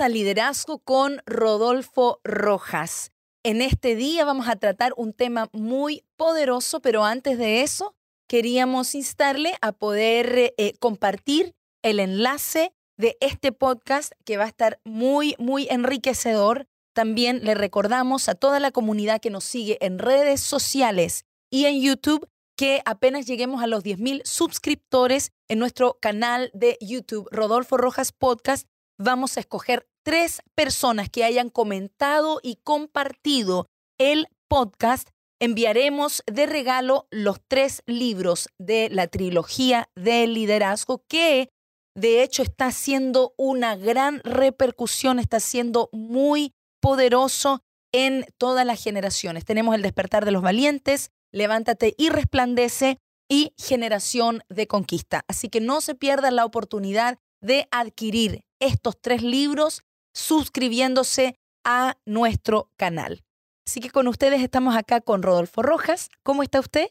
A Liderazgo con Rodolfo Rojas. En este día vamos a tratar un tema muy poderoso, pero antes de eso queríamos instarle a poder eh, compartir el enlace de este podcast que va a estar muy, muy enriquecedor. También le recordamos a toda la comunidad que nos sigue en redes sociales y en YouTube que apenas lleguemos a los 10.000 suscriptores en nuestro canal de YouTube, Rodolfo Rojas Podcast, vamos a escoger tres personas que hayan comentado y compartido el podcast. Enviaremos de regalo los tres libros de la trilogía de liderazgo que de hecho está haciendo una gran repercusión, está siendo muy poderoso en todas las generaciones. Tenemos el despertar de los valientes, levántate y resplandece y generación de conquista. Así que no se pierdan la oportunidad de adquirir estos tres libros suscribiéndose a nuestro canal. Así que con ustedes estamos acá con Rodolfo Rojas. ¿Cómo está usted?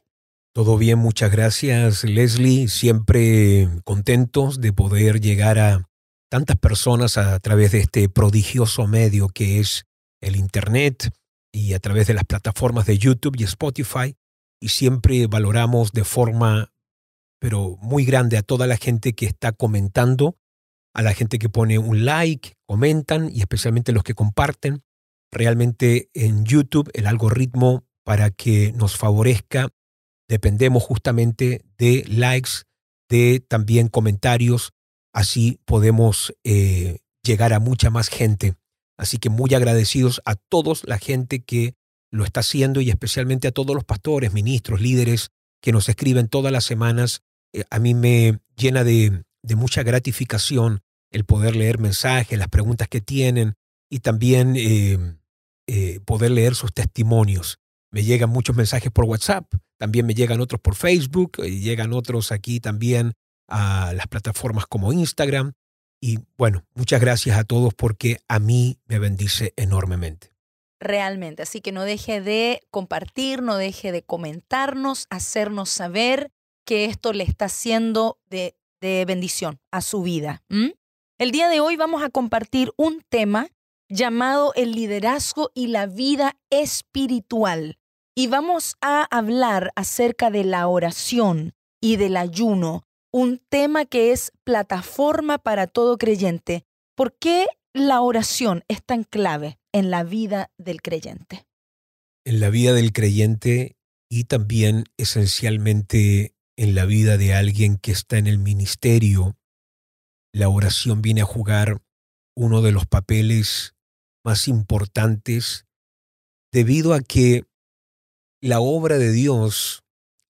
Todo bien, muchas gracias Leslie. Siempre contentos de poder llegar a tantas personas a través de este prodigioso medio que es el Internet y a través de las plataformas de YouTube y Spotify. Y siempre valoramos de forma, pero muy grande a toda la gente que está comentando a la gente que pone un like, comentan y especialmente los que comparten. Realmente en YouTube el algoritmo para que nos favorezca dependemos justamente de likes, de también comentarios, así podemos eh, llegar a mucha más gente. Así que muy agradecidos a todos la gente que lo está haciendo y especialmente a todos los pastores, ministros, líderes que nos escriben todas las semanas. Eh, a mí me llena de, de mucha gratificación el poder leer mensajes, las preguntas que tienen y también em, eh, poder leer sus testimonios. Me llegan muchos mensajes por WhatsApp, también me llegan otros por Facebook, y llegan otros aquí también a las plataformas como Instagram. Y bueno, muchas gracias a todos porque a mí me bendice enormemente. Realmente, así que no deje de compartir, no deje de comentarnos, hacernos saber que esto le está haciendo de, bendición a su vida. El día de hoy vamos a compartir un tema llamado el liderazgo y la vida espiritual. Y vamos a hablar acerca de la oración y del ayuno, un tema que es plataforma para todo creyente. ¿Por qué la oración es tan clave en la vida del creyente? En la vida del creyente y también esencialmente en la vida de alguien que está en el ministerio la oración viene a jugar uno de los papeles más importantes debido a que la obra de Dios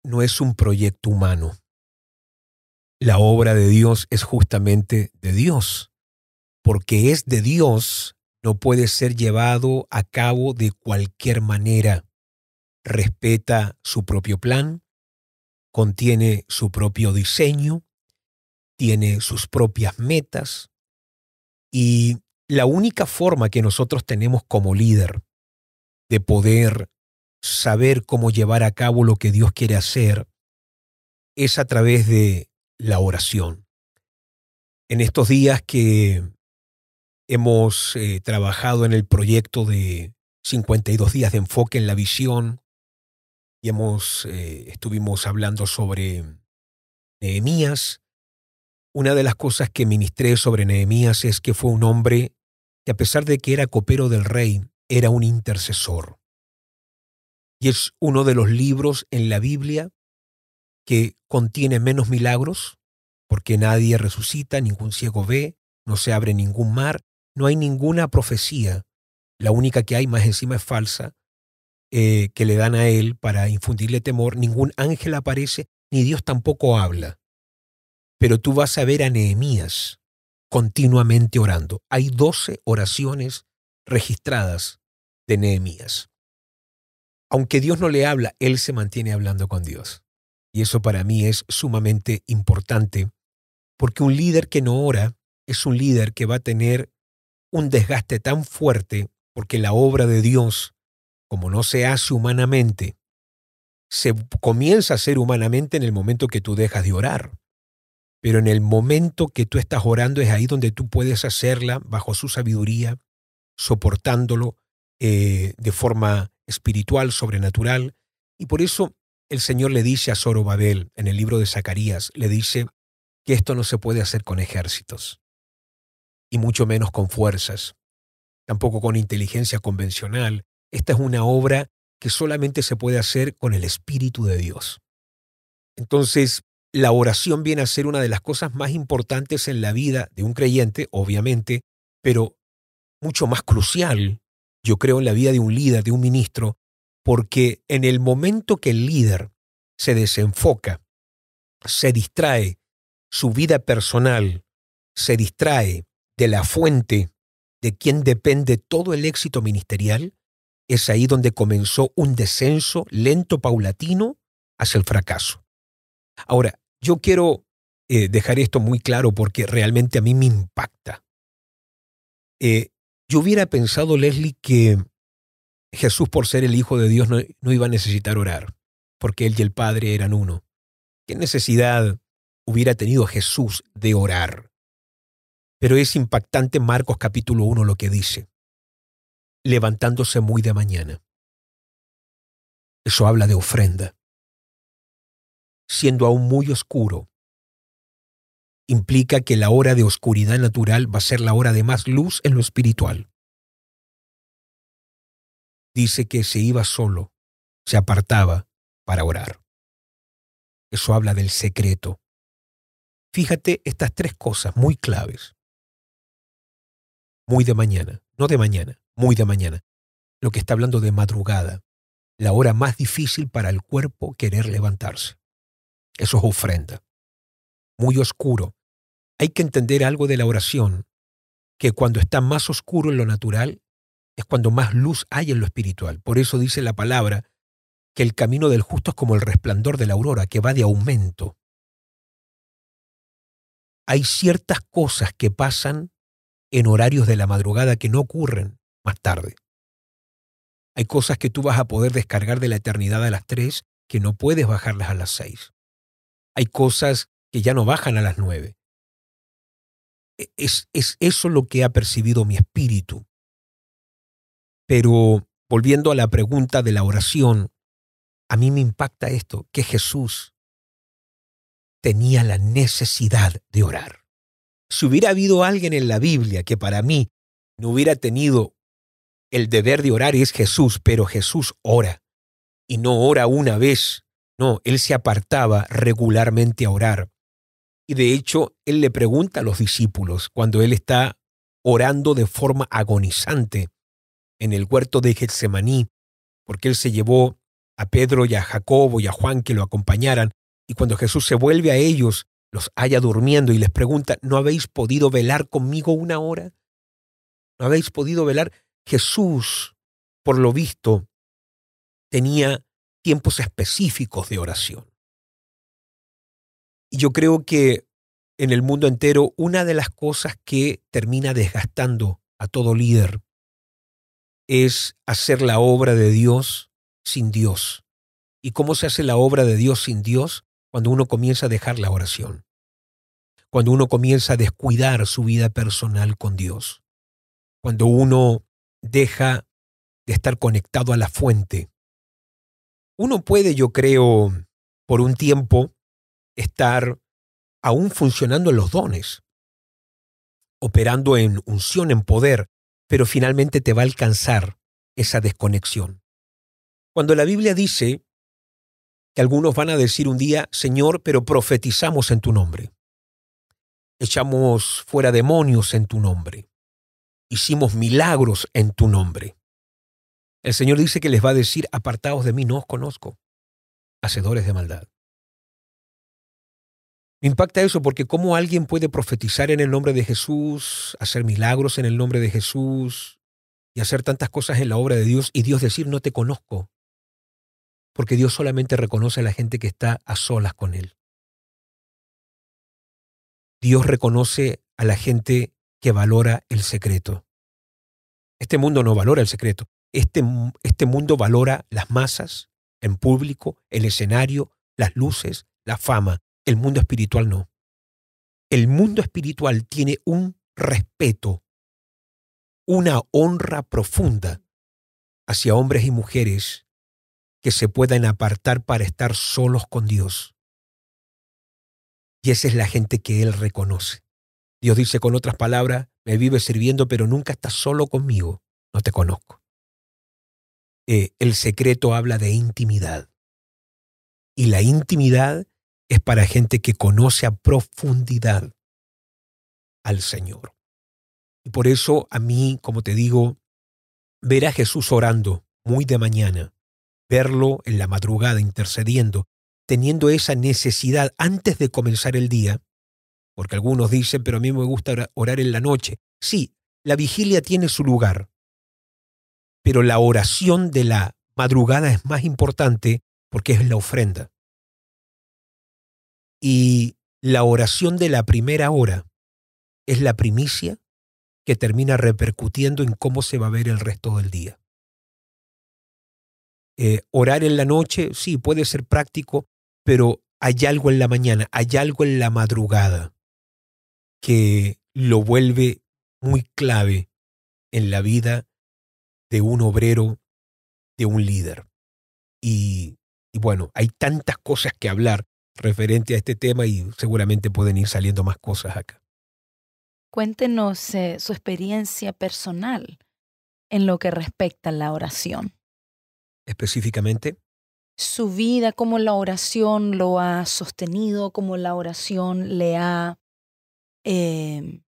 no es un proyecto humano. La obra de Dios es justamente de Dios. Porque es de Dios, no puede ser llevado a cabo de cualquier manera. Respeta su propio plan, contiene su propio diseño, tiene sus propias metas y la única forma que nosotros tenemos como líder de poder saber cómo llevar a cabo lo que Dios quiere hacer es a través de la oración. En estos días que hemos eh, trabajado en el proyecto de 52 días de enfoque en la visión y hemos, eh, estuvimos hablando sobre Nehemías, una de las cosas que ministré sobre Nehemías es que fue un hombre que a pesar de que era copero del rey, era un intercesor. Y es uno de los libros en la Biblia que contiene menos milagros, porque nadie resucita, ningún ciego ve, no se abre ningún mar, no hay ninguna profecía. La única que hay más encima es falsa, eh, que le dan a él para infundirle temor. Ningún ángel aparece, ni Dios tampoco habla. Pero tú vas a ver a Nehemías continuamente orando. Hay doce oraciones registradas de Nehemías. Aunque Dios no le habla, él se mantiene hablando con Dios. Y eso para mí es sumamente importante, porque un líder que no ora es un líder que va a tener un desgaste tan fuerte, porque la obra de Dios, como no se hace humanamente, se comienza a hacer humanamente en el momento que tú dejas de orar. Pero en el momento que tú estás orando es ahí donde tú puedes hacerla bajo su sabiduría, soportándolo eh, de forma espiritual, sobrenatural. Y por eso el Señor le dice a Zorobabel en el libro de Zacarías, le dice que esto no se puede hacer con ejércitos, y mucho menos con fuerzas, tampoco con inteligencia convencional. Esta es una obra que solamente se puede hacer con el Espíritu de Dios. Entonces, la oración viene a ser una de las cosas más importantes en la vida de un creyente, obviamente, pero mucho más crucial, yo creo, en la vida de un líder, de un ministro, porque en el momento que el líder se desenfoca, se distrae, su vida personal se distrae de la fuente de quien depende todo el éxito ministerial, es ahí donde comenzó un descenso lento, paulatino, hacia el fracaso. Ahora, yo quiero eh, dejar esto muy claro porque realmente a mí me impacta. Eh, yo hubiera pensado, Leslie, que Jesús, por ser el Hijo de Dios, no, iba a necesitar orar, porque Él y el Padre eran uno. ¿Qué necesidad hubiera tenido Jesús de orar? Pero es impactante Marcos capítulo 1 lo que dice, levantándose muy de mañana. Eso habla de ofrenda siendo aún muy oscuro, implica que la hora de oscuridad natural va a ser la hora de más luz en lo espiritual. Dice que se iba solo, se apartaba para orar. Eso habla del secreto. Fíjate estas tres cosas muy claves. Muy de mañana, no de mañana, muy de mañana. Lo que está hablando de madrugada, la hora más difícil para el cuerpo querer levantarse. Eso es ofrenda. Muy oscuro. Hay que entender algo de la oración, que cuando está más oscuro en lo natural, es cuando más luz hay en lo espiritual. Por eso dice la palabra que el camino del justo es como el resplandor de la aurora, que va de aumento. Hay ciertas cosas que pasan en horarios de la madrugada que no ocurren más tarde. Hay cosas que tú vas a poder descargar de la eternidad a las tres que no puedes bajarlas a las seis. Hay cosas que ya no bajan a las nueve. E, es, es eso lo que ha percibido mi espíritu. Pero volviendo a la pregunta de la oración, a mí me impacta esto, que Jesús tenía la necesidad de orar. Si hubiera habido alguien en la Biblia que para mí no hubiera tenido el deber de orar, es Jesús, pero Jesús ora. Y no ora una vez, no, él se apartaba regularmente a orar. Y de hecho, él le pregunta a los discípulos cuando él está orando de forma agonizante en el huerto de Getsemaní, porque él se llevó a Pedro y a Jacobo y a Juan que lo acompañaran, y cuando Jesús se vuelve a ellos, los haya durmiendo y les pregunta, ¿no habéis podido velar conmigo una hora? ¿No habéis podido velar? Jesús, por lo visto, tenía tiempos específicos de oración. Y yo creo que en el mundo entero una de las cosas que termina desgastando a todo líder es hacer la obra de Dios sin Dios. ¿Y cómo se hace la obra de Dios sin Dios? Cuando uno comienza a dejar la oración. Cuando uno comienza a descuidar su vida personal con Dios. Cuando uno deja de estar conectado a la fuente uno puede, yo creo, por un tiempo estar aún funcionando en los dones, operando en unción, en poder, pero finalmente te va a alcanzar esa desconexión. Cuando la Biblia dice que algunos van a decir un día, Señor, pero profetizamos en tu nombre, echamos fuera demonios en tu nombre, hicimos milagros en tu nombre. El Señor dice que les va a decir, apartaos de mí, no os conozco, hacedores de maldad. Me impacta eso porque cómo alguien puede profetizar en el nombre de Jesús, hacer milagros en el nombre de Jesús y hacer tantas cosas en la obra de Dios y Dios decir no te conozco. Porque Dios solamente reconoce a la gente que está a solas con Él. Dios reconoce a la gente que valora el secreto. Este mundo no valora el secreto. Este, este mundo valora las masas en público, el escenario, las luces, la fama. El mundo espiritual no. el mundo espiritual tiene un respeto, una honra profunda hacia hombres y mujeres que se puedan apartar para estar solos con Dios. Y esa es la gente que Él reconoce. Dios dice con otras palabras, me vive sirviendo, pero nunca estás solo conmigo, no te conozco. Eh, el secreto habla de intimidad. Y la intimidad es para gente que conoce a profundidad al Señor. Y por eso a mí, como te digo, ver a Jesús orando muy de mañana, verlo en la madrugada intercediendo, teniendo esa necesidad antes de comenzar el día, porque algunos dicen, pero a mí me gusta orar en la noche. Sí, la vigilia tiene su lugar, pero la oración de la madrugada es más importante porque es la ofrenda. Y la oración de la primera hora es la primicia que termina repercutiendo en cómo se va a ver el resto del día. Eh, orar en la noche, sí, puede ser práctico, pero hay algo en la mañana, hay algo en la madrugada que lo vuelve muy clave en la vida de un obrero, de un líder. Y, y bueno, hay tantas cosas que hablar referente a este tema y seguramente pueden ir saliendo más cosas acá. Cuéntenos eh, su experiencia personal en lo que respecta a la oración. Específicamente. Su vida, cómo la oración lo ha sostenido, cómo la oración le ha, eh,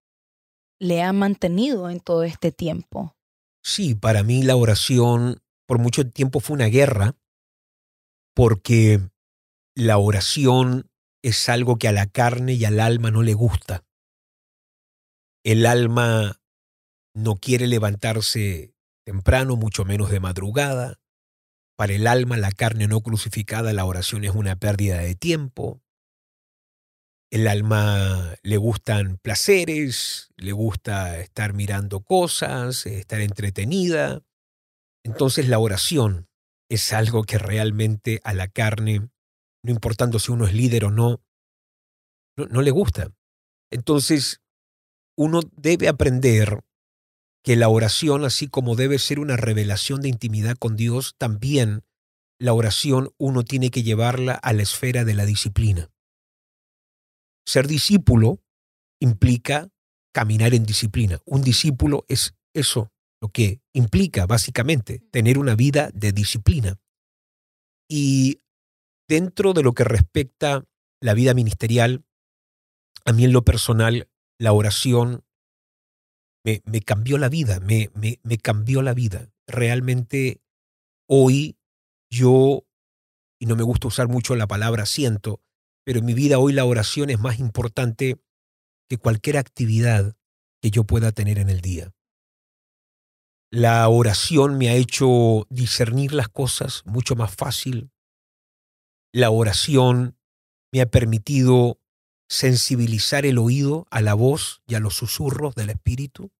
le ha mantenido en todo este tiempo. Sí, para mí la oración por mucho tiempo fue una guerra porque la oración es algo que a la carne y al alma no le gusta. El alma no quiere levantarse temprano, mucho menos de madrugada. Para el alma, la carne no crucificada, la oración es una pérdida de tiempo. El alma le gustan placeres, le gusta estar mirando cosas, estar entretenida. Entonces la oración es algo que realmente a la carne no importando si uno es líder o no, no, le gusta. Entonces, uno debe aprender que la oración, así como debe ser una revelación de intimidad con Dios, también la oración uno tiene que llevarla a la esfera de la disciplina. Ser discípulo implica caminar en disciplina. Un discípulo es eso, lo que implica básicamente tener una vida de disciplina. Y Dentro de lo que respecta la vida ministerial, a mí en lo personal, la oración me, cambió la vida, me, me, me cambió la vida. Realmente hoy yo, y no me gusta usar mucho la palabra siento, pero en mi vida hoy la oración es más importante que cualquier actividad que yo pueda tener en el día. La oración me ha hecho discernir las cosas mucho más fácil, la oración me ha permitido sensibilizar el oído a la voz y a los susurros del Espíritu.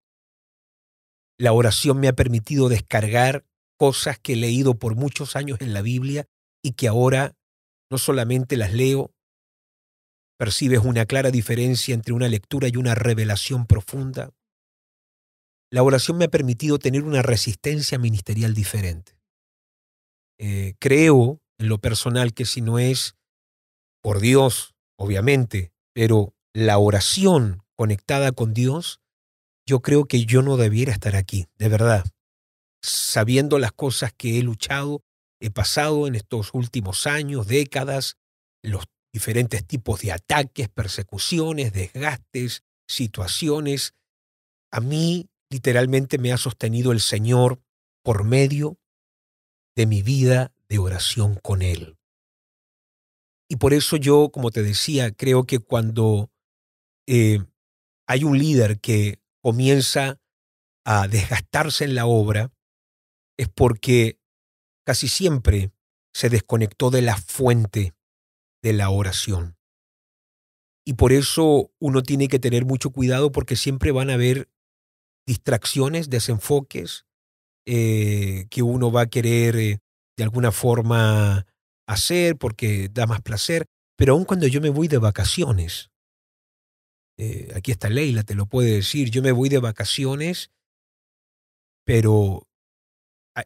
La oración me ha permitido descargar cosas que he leído por muchos años en la Biblia y que ahora no solamente las leo, percibes una clara diferencia entre una lectura y una revelación profunda. La oración me ha permitido tener una resistencia ministerial diferente. Eh, creo en lo personal que si no es por Dios, obviamente, pero la oración conectada con Dios, yo creo que yo no debiera estar aquí, de verdad. Sabiendo las cosas que he luchado, he pasado en estos últimos años, décadas, los diferentes tipos de ataques, persecuciones, desgastes, situaciones, a mí literalmente me ha sostenido el Señor por medio de mi vida de oración con Él. Y por eso yo, como te decía, creo que cuando eh, hay un líder que comienza a desgastarse en la obra, es porque casi siempre se desconectó de la fuente de la oración. Y por eso uno tiene que tener mucho cuidado porque siempre van a haber distracciones, desenfoques, eh, que uno va a querer eh, de alguna forma hacer porque da más placer, pero aun cuando yo me voy de vacaciones, Eh, aquí está Leila, te lo puede decir. Yo me voy de vacaciones, pero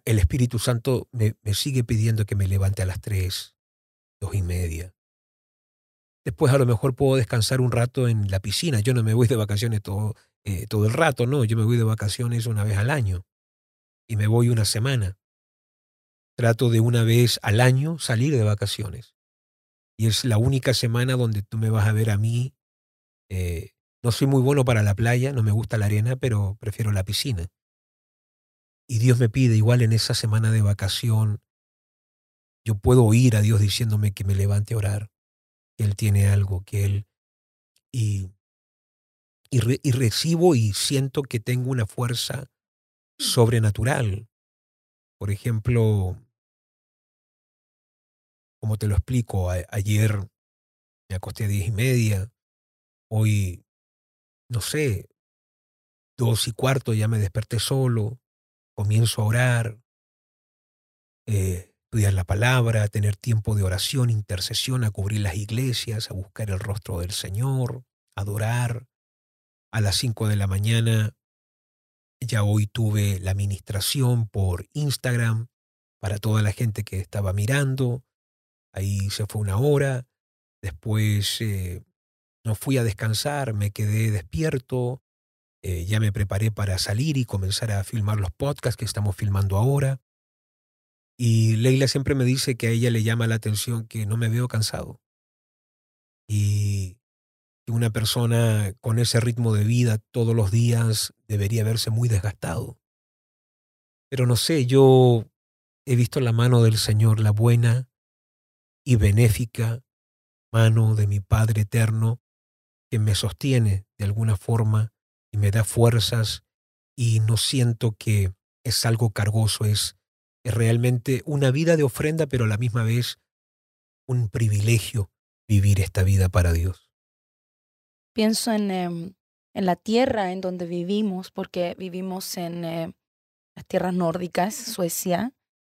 el Espíritu Santo me, sigue pidiendo que me levante a las tres, dos y media. Después a lo mejor puedo descansar un rato en la piscina. Yo no me voy de vacaciones todo, eh, todo el rato, no. Yo me voy de vacaciones una vez al año y me voy una semana. Trato de una vez al año salir de vacaciones. Y es la única semana donde tú me vas a ver a mí. Eh, no soy muy bueno para la playa, no me gusta la arena, pero prefiero la piscina. Y Dios me pide, igual en esa semana de vacación, yo puedo oír a Dios diciéndome que me levante a orar, que Él tiene algo, que Él... Y, y, recibo y siento que tengo una fuerza sobrenatural. Por ejemplo, como te lo explico, ayer me acosté a diez y media, hoy, no sé, dos y cuarto ya me desperté solo, comienzo a orar, eh, estudiar la palabra, tener tiempo de oración, intercesión, a cubrir las iglesias, a buscar el rostro del Señor, adorar. A las cinco de la mañana ya hoy tuve la administración por Instagram para toda la gente que estaba mirando. Ahí se fue una hora. Después eh, no fui a descansar, me quedé despierto, eh, ya me preparé para salir y comenzar a filmar los podcasts que estamos filmando ahora. Y Leila siempre me dice que a ella le llama la atención que no me veo cansado. Y que una persona con ese ritmo de vida todos los días debería verse muy desgastado. Pero no sé, yo he visto la mano del Señor, la buena y benéfica mano de mi Padre eterno, que me sostiene de alguna forma y me da fuerzas y no siento que es algo cargoso, es, es realmente una vida de ofrenda, pero a la misma vez un privilegio vivir esta vida para Dios. Pienso en, em, en la tierra en donde vivimos, porque vivimos en eh, las tierras nórdicas, Suecia.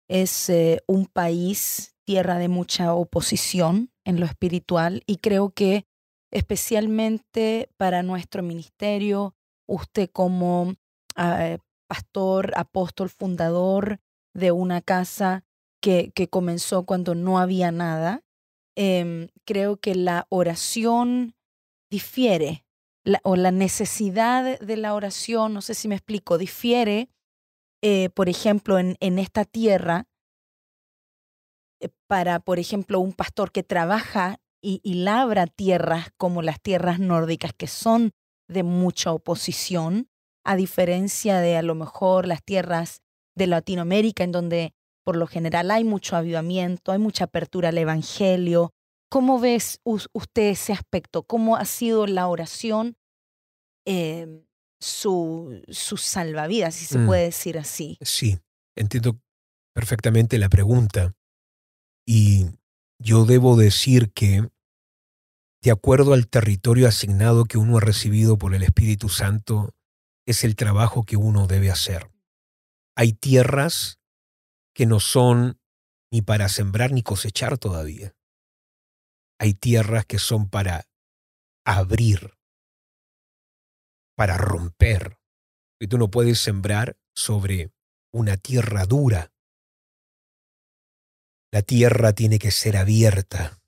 Es eh, un país, tierra de mucha oposición en lo espiritual, y creo que especialmente para nuestro ministerio, usted como ah, pastor, apóstol, fundador de una casa que, que comenzó cuando no había nada, em, creo que la oración difiere, o la necesidad de la oración, no sé si me explico, difiere, eh, por ejemplo, en, en esta tierra, eh, para, por ejemplo, un pastor que trabaja y, y labra tierras como las tierras nórdicas, que son de mucha oposición, a diferencia de a lo mejor las tierras de Latinoamérica, en donde por lo general hay mucho avivamiento, hay mucha apertura al Evangelio. ¿Cómo ves usted ese aspecto? ¿Cómo ha sido la oración em, su, su salvavidas, si se mm. puede decir así? Sí, entiendo perfectamente la pregunta. Y yo debo decir que de acuerdo al territorio asignado que uno ha recibido por el Espíritu Santo, es el trabajo que uno debe hacer. Hay tierras que no son ni para sembrar ni cosechar todavía. Hay tierras que son para abrir, para romper. Y tú no puedes sembrar sobre una tierra dura. La tierra tiene que ser abierta.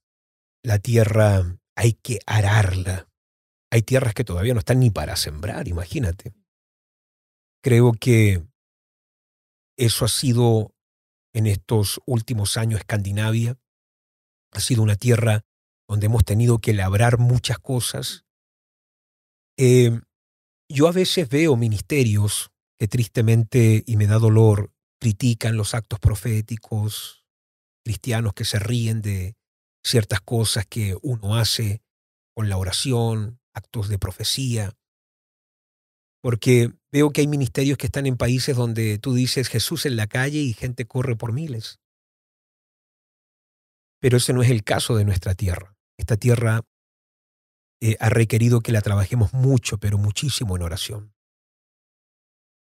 La tierra hay que ararla. Hay tierras que todavía no están ni para sembrar, imagínate. Creo que eso ha sido en estos últimos años Escandinavia. Ha sido una tierra donde hemos tenido que labrar muchas cosas. Eh, yo a veces veo ministerios que tristemente, y me da dolor, critican los actos proféticos, cristianos que se ríen de, ciertas cosas que uno hace con la oración, actos de profecía, porque veo que hay ministerios que están en países donde tú dices Jesús en la calle y gente corre por miles. Pero ese no es el caso de nuestra tierra. Esta tierra eh, ha requerido que la trabajemos mucho, pero muchísimo en oración.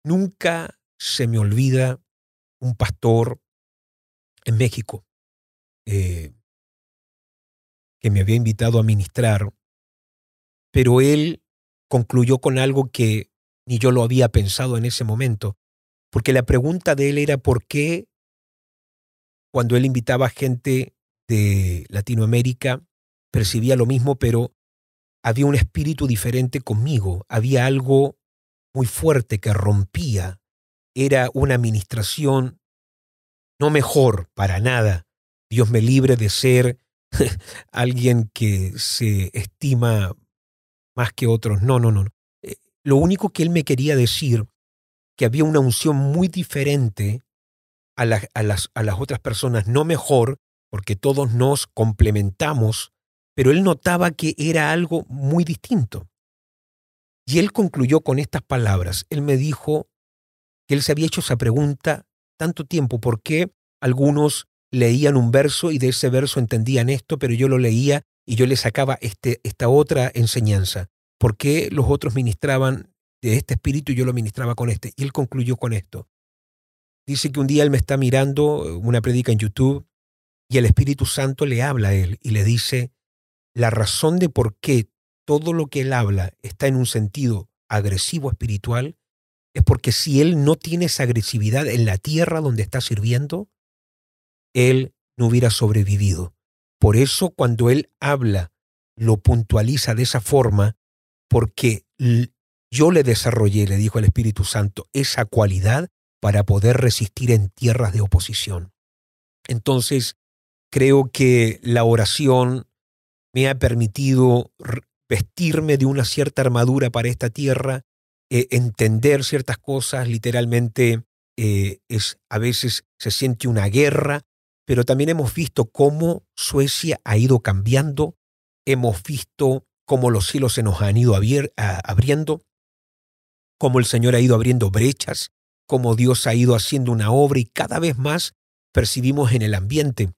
Nunca se me olvida un pastor en México. Eh, que me había invitado a ministrar pero él concluyó con algo que ni yo lo había pensado en ese momento, porque la pregunta de él era por qué cuando él invitaba gente de Latinoamérica percibía lo mismo, pero había un espíritu diferente conmigo, había algo muy fuerte que rompía, era una administración no mejor para nada. Dios me libre de ser alguien que se estima más que otros. No, no, no. Lo único que él me quería decir, que había una unción muy diferente a, a, las, a las otras personas, no mejor, porque todos nos complementamos, pero él notaba que era algo muy distinto. Y él concluyó con estas palabras. Él me dijo que él se había hecho esa pregunta tanto tiempo, ¿por qué algunos leían un verso y de ese verso entendían esto, pero yo lo leía y yo le sacaba este, esta otra enseñanza. ¿Por qué los otros ministraban de este espíritu y yo lo ministraba con este? Y él concluyó con esto. Dice que un día él me está mirando eh, una predica en YouTube y el Espíritu Santo le habla a él y le dice, la razón de por qué todo lo que él habla está en un sentido agresivo espiritual es porque si él no tiene esa agresividad en la tierra donde está sirviendo, él no hubiera sobrevivido. Por eso cuando él habla, lo puntualiza de esa forma, porque yo le desarrollé, le dijo el Espíritu Santo, esa cualidad para poder resistir en tierras de oposición. Entonces, creo que la oración me ha permitido vestirme de una cierta armadura para esta tierra, eh, entender ciertas cosas, literalmente eh, es, a veces se siente una guerra, pero también hemos visto cómo Suecia ha ido cambiando, hemos visto cómo los cielos se nos han ido abriendo, cómo el Señor ha ido abriendo brechas, cómo Dios ha ido haciendo una obra y cada vez más percibimos en el ambiente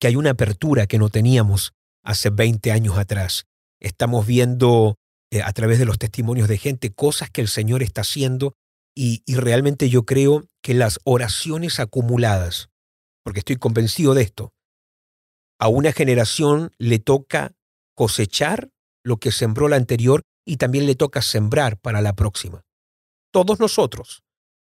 que hay una apertura que no teníamos hace 20 años atrás. Estamos viendo eh, a través de los testimonios de gente cosas que el Señor está haciendo y realmente yo creo que las oraciones acumuladas porque estoy convencido de esto. A una generación le toca cosechar lo que sembró la anterior y también le toca sembrar para la próxima. Todos nosotros,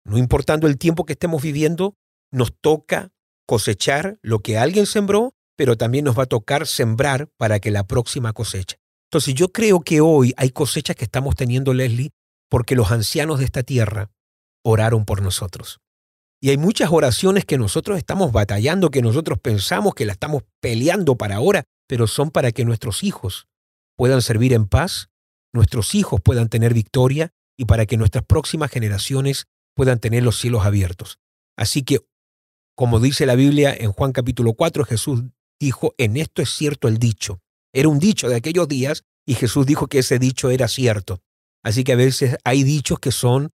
no importando el tiempo que estemos viviendo, nos toca cosechar lo que alguien sembró, pero también nos va a tocar sembrar para que la próxima cosecha. Entonces yo creo que hoy hay cosechas que estamos teniendo, Leslie, porque los ancianos de esta tierra oraron por nosotros. Y hay muchas oraciones que nosotros estamos batallando, que nosotros pensamos que la estamos peleando para ahora, pero son para que nuestros hijos puedan servir en paz, nuestros hijos puedan tener victoria y para que nuestras próximas generaciones puedan tener los cielos abiertos. Así que, como dice la Biblia en Juan capítulo 4, Jesús dijo, en esto es cierto el dicho. Era un dicho de aquellos días y Jesús dijo que ese dicho era cierto. Así que a veces hay dichos que son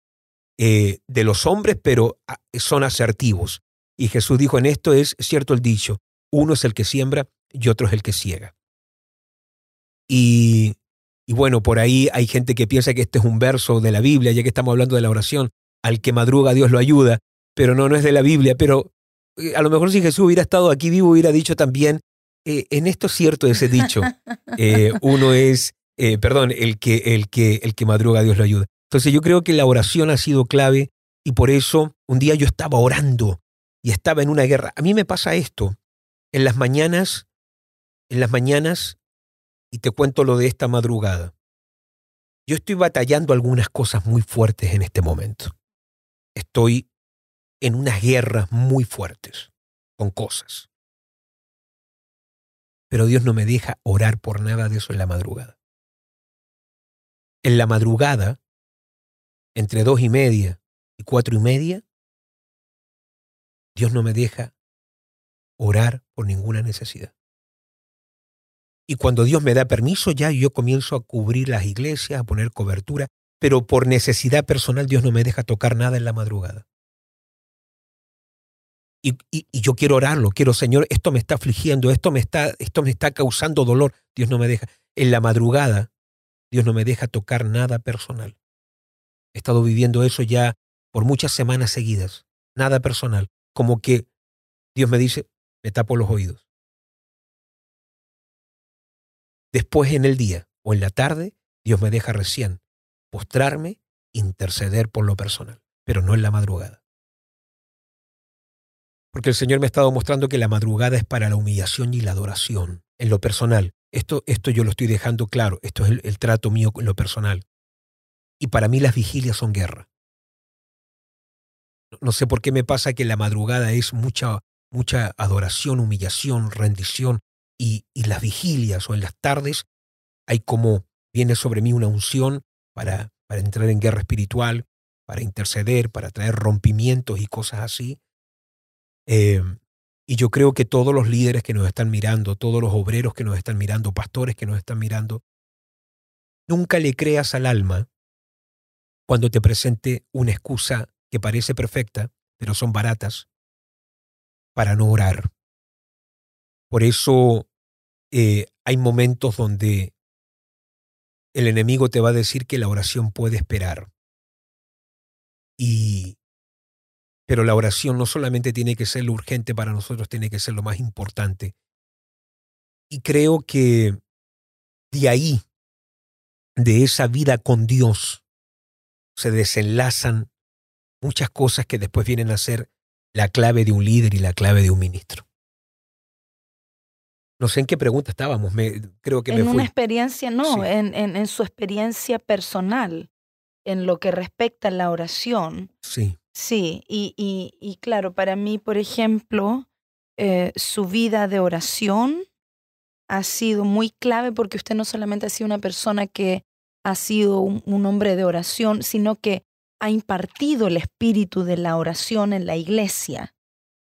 eh, de los hombres, pero ah, son asertivos. Y Jesús dijo, en esto es cierto el dicho, uno es el que siembra y otro es el que ciega. Y, y bueno, por ahí hay gente que piensa que este es un verso de la Biblia, ya que estamos hablando de la oración, al que madruga Dios lo ayuda, pero no, no es de la Biblia, pero eh, a lo mejor si Jesús hubiera estado aquí vivo hubiera dicho también, eh, en esto es cierto ese dicho, uno es, perdón, el que, el, que, el que madruga Dios lo ayuda. Entonces yo creo que la oración ha sido clave y por eso un día yo estaba orando y estaba en una guerra. A mí me pasa esto. En las mañanas, en las mañanas, y te cuento lo de esta madrugada. Yo estoy batallando algunas cosas muy fuertes en este momento. Estoy en unas guerras muy fuertes con cosas. Pero Dios no me deja orar por nada de eso en la madrugada. En la madrugada entre dos y media y cuatro y media, Dios no me deja orar por ninguna necesidad. Y cuando Dios me da permiso, ya yo comienzo a cubrir las iglesias, a poner cobertura, pero por necesidad personal Dios no me deja tocar nada en la madrugada. Y, yo quiero orarlo, quiero, Señor, esto me está afligiendo, esto me está, esto me está causando dolor. Dios no me deja. En la madrugada, Dios no me deja tocar nada personal. He estado viviendo eso ya por muchas semanas seguidas. Nada personal. Como que Dios me dice, me tapo los oídos. Después en el día, o en la tarde, Dios me deja recién postrarme, interceder por lo personal, pero no en la madrugada. Porque el Señor me ha estado mostrando que la madrugada es para la humillación y la adoración, en lo personal. Esto, esto yo lo estoy dejando claro, esto es el, trato mío en lo personal. Y para mí las vigilias son guerra. No sé por qué me pasa que la madrugada es mucha, mucha adoración, humillación, rendición, y, las vigilias o en las tardes hay como viene sobre mí una unción para, para entrar en guerra espiritual, para interceder, para traer rompimientos y cosas así. Eh, y yo creo que todos los líderes que nos están mirando, todos los obreros que nos están mirando, pastores que nos están mirando, nunca le creas al alma cuando te presente una excusa que parece perfecta, pero son baratas, para no orar. Por eso eh, hay momentos donde el enemigo te va a decir que la oración puede esperar. Y pero la oración no solamente tiene que ser lo urgente para nosotros, tiene que ser lo más importante. Y creo que de ahí, de esa vida con Dios, se desenlazan muchas cosas que después vienen a ser la clave de un líder y la clave de un ministro. No sé en qué pregunta estábamos, me, creo que en me una experiencia, no, en, en, en, su experiencia personal, en lo que respecta a la oración. Sí. Sí, y, y, y claro, para mí, por ejemplo, eh, su vida de oración ha sido muy clave porque usted no solamente ha sido una persona que ha sido un, un hombre de oración, sino que ha impartido el espíritu de la oración en la iglesia.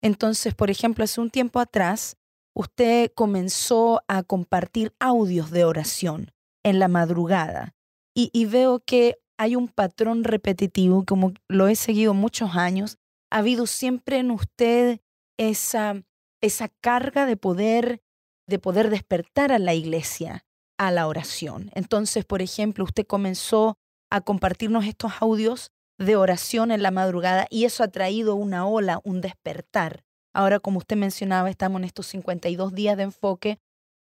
Entonces, por ejemplo, hace un tiempo atrás, usted comenzó a compartir audios de oración en la madrugada y, veo que hay un patrón repetitivo, como lo he seguido muchos años, ha habido siempre en usted esa, esa carga de poder, de poder despertar a la iglesia a la oración. Entonces, por ejemplo, usted comenzó a compartirnos estos audios de oración en la madrugada y eso ha traído una ola, un despertar Ahora, como usted mencionaba, estamos en estos 52 días de enfoque,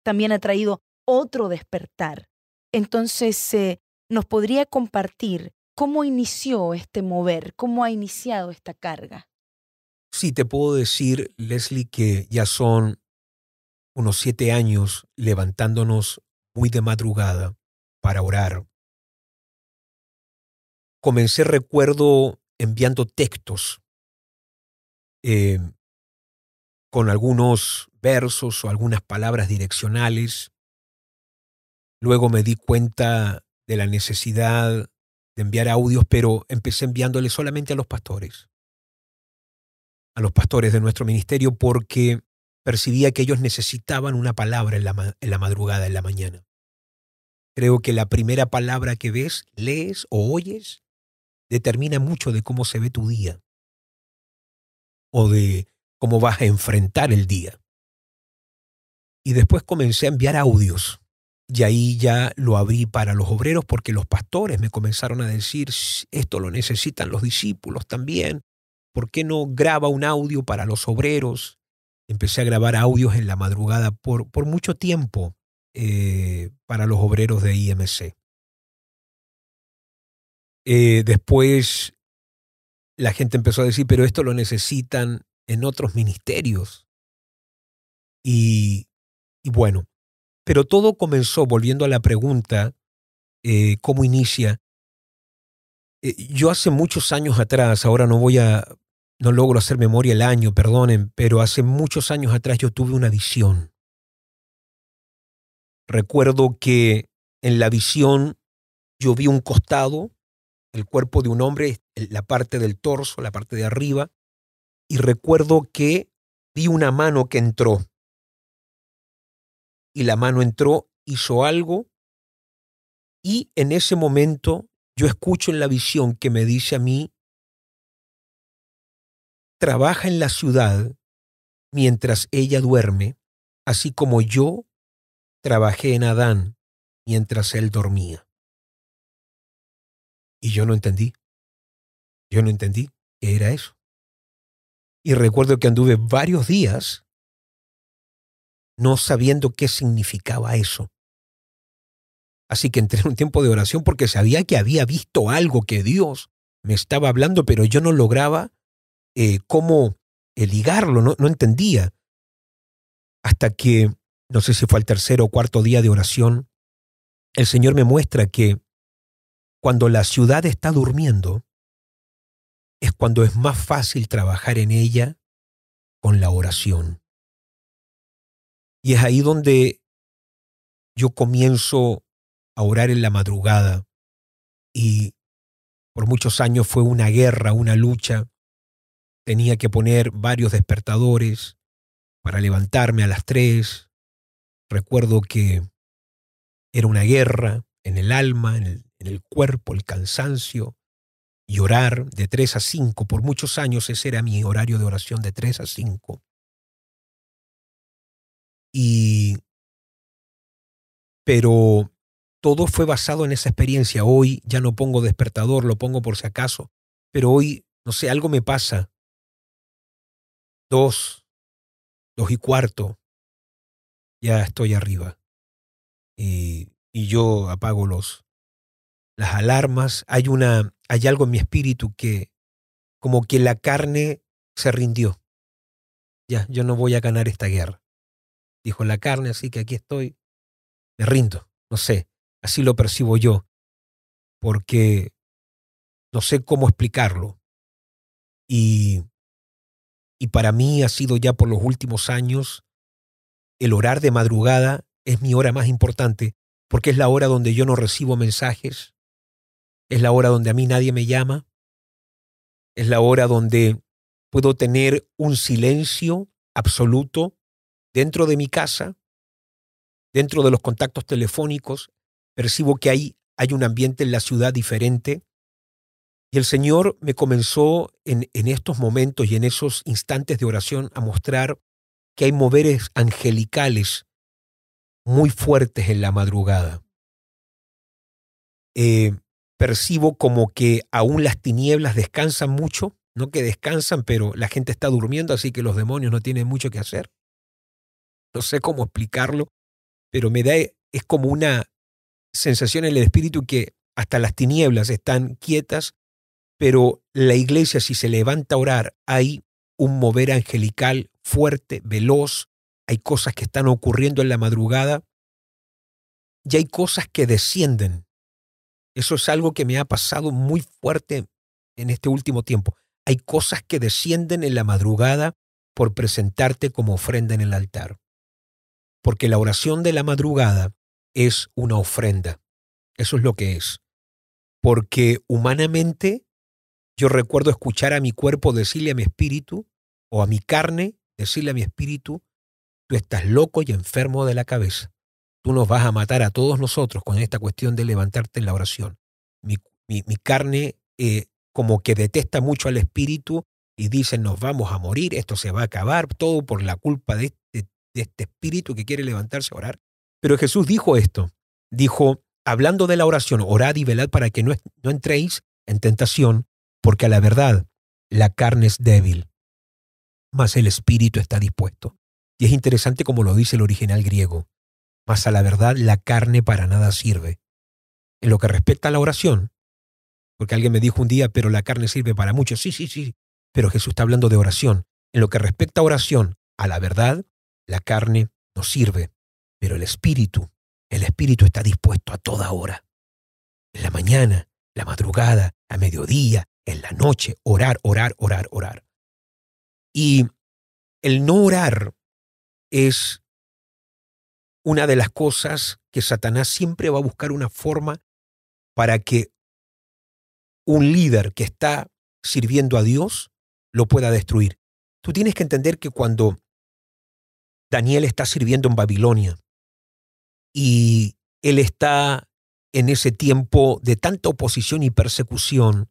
también ha traído otro despertar. Entonces, eh, ¿nos podría compartir cómo inició este mover? ¿Cómo ha iniciado esta carga? Sí, te puedo decir, Leslie, que ya son unos siete años levantándonos muy de madrugada para orar. Comencé, recuerdo, enviando textos. Eh, con algunos versos o algunas palabras direccionales. Luego me di cuenta de la necesidad de enviar audios, pero empecé enviándoles solamente a los pastores, a los pastores de nuestro ministerio, porque percibía que ellos necesitaban una palabra en la, en la madrugada, en la mañana. Creo que la primera palabra que ves, lees o oyes determina mucho de cómo se ve tu día o de cómo vas a enfrentar el día. Y después comencé a enviar audios. Y ahí ya lo abrí para los obreros porque los pastores me comenzaron a decir, esto lo necesitan los discípulos también. ¿Por qué no graba un audio para los obreros? Empecé a grabar audios en la madrugada por, por mucho tiempo eh, para los obreros de IMC. Eh, después la gente empezó a decir, pero esto lo necesitan en otros ministerios. Y, y bueno, pero todo comenzó, volviendo a la pregunta, eh, ¿cómo inicia? Eh, yo hace muchos años atrás, ahora no voy a, no logro hacer memoria el año, perdonen, pero hace muchos años atrás yo tuve una visión. Recuerdo que en la visión yo vi un costado, el cuerpo de un hombre, la parte del torso, la parte de arriba, y recuerdo que vi una mano que entró. Y la mano entró, hizo algo, y en ese momento yo escucho en la visión que me dice a mí, trabaja en la ciudad mientras ella duerme, así como yo trabajé en Adán mientras él dormía. Y yo no entendí. Yo no entendí qué era eso. Y recuerdo que anduve varios días no sabiendo qué significaba eso. Así que entré en un tiempo de oración porque sabía que había visto algo que Dios me estaba hablando, pero yo no lograba eh, cómo eh, ligarlo, no, no entendía. Hasta que, no sé si fue el tercer o cuarto día de oración, el Señor me muestra que cuando la ciudad está durmiendo, es cuando es más fácil trabajar en ella con la oración. Y es ahí donde yo comienzo a orar en la madrugada y por muchos años fue una guerra, una lucha. Tenía que poner varios despertadores para levantarme a las tres. Recuerdo que era una guerra en el alma, en el, en el cuerpo, el cansancio, y orar de 3 a 5. Por muchos años ese era mi horario de oración de 3 a 5. Y pero todo fue basado en esa experiencia. Hoy ya no pongo despertador, lo pongo por si acaso, pero hoy, no sé, algo me pasa. Dos, dos y cuarto, ya estoy arriba. Y, y yo apago los, las alarmas. Hay una, hay algo en mi espíritu que, como que la carne se rindió. Ya, yo no voy a ganar esta guerra. Dijo la carne, así que aquí estoy. Me rindo. No sé, así lo percibo yo. Porque no sé cómo explicarlo. Y, y para mí ha sido ya por los últimos años, el orar de madrugada es mi hora más importante, porque es la hora donde yo no recibo mensajes, es la hora donde a mí nadie me llama. Es la hora donde puedo tener un silencio absoluto dentro de mi casa, dentro de los contactos telefónicos. Percibo que hay, hay un ambiente en la ciudad diferente. Y el Señor me comenzó en, en estos momentos y en esos instantes de oración a mostrar que hay moveres angelicales muy fuertes en la madrugada. Eh, percibo como que aún las tinieblas descansan mucho, no que descansan, pero la gente está durmiendo, así que los demonios no tienen mucho que hacer. No sé cómo explicarlo, pero me da, es como una sensación en el espíritu que hasta las tinieblas están quietas, pero la iglesia si se levanta a orar, hay un mover angelical fuerte, veloz, hay cosas que están ocurriendo en la madrugada y hay cosas que descienden eso es algo que me ha pasado muy fuerte en este último tiempo. Hay cosas que descienden en la madrugada por presentarte como ofrenda en el altar. Porque la oración de la madrugada es una ofrenda. Eso es lo que es. Porque humanamente yo recuerdo escuchar a mi cuerpo decirle a mi espíritu, o a mi carne decirle a mi espíritu, tú estás loco y enfermo de la cabeza tú nos vas a matar a todos nosotros con esta cuestión de levantarte en la oración. Mi, carne eh, como que detesta mucho al espíritu y dice nos vamos a morir, esto se va a acabar, todo por la culpa de este, de este espíritu que quiere levantarse a orar. Pero Jesús dijo esto, dijo, hablando de la oración, orad y velad para que no, no entréis en tentación, porque a la verdad la carne es débil, mas el espíritu está dispuesto. Y es interesante como lo dice el original griego mas a la verdad la carne para nada sirve. En lo que respecta a la oración, porque alguien me dijo un día, pero la carne sirve para mucho. Sí, sí, sí, pero Jesús está hablando de oración. En lo que respecta a oración, a la verdad, la carne no sirve, pero el espíritu, el espíritu está dispuesto a toda hora. En la mañana, la madrugada, a mediodía, en la noche, orar, orar, orar, orar. Y el no orar es una de las cosas que Satanás siempre va a buscar una forma para que un líder que está sirviendo a Dios lo pueda destruir. Tú tienes que entender que cuando Daniel está sirviendo en Babilonia y él está en ese tiempo de tanta oposición y persecución,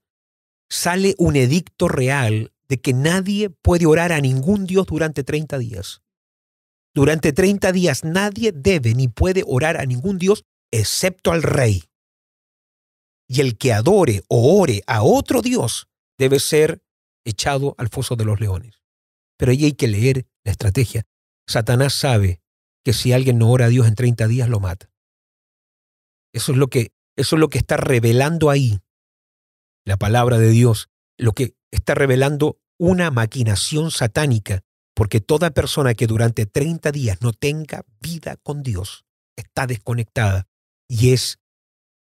sale un edicto real de que nadie puede orar a ningún Dios durante 30 días. Durante 30 días nadie debe ni puede orar a ningún Dios excepto al rey. Y el que adore o ore a otro Dios debe ser echado al foso de los leones. Pero ahí hay que leer la estrategia. Satanás sabe que si alguien no ora a Dios en 30 días lo mata. Eso es lo que, eso es lo que está revelando ahí la palabra de Dios, lo que está revelando una maquinación satánica, porque toda persona que durante 30 días no tenga vida con Dios está desconectada y es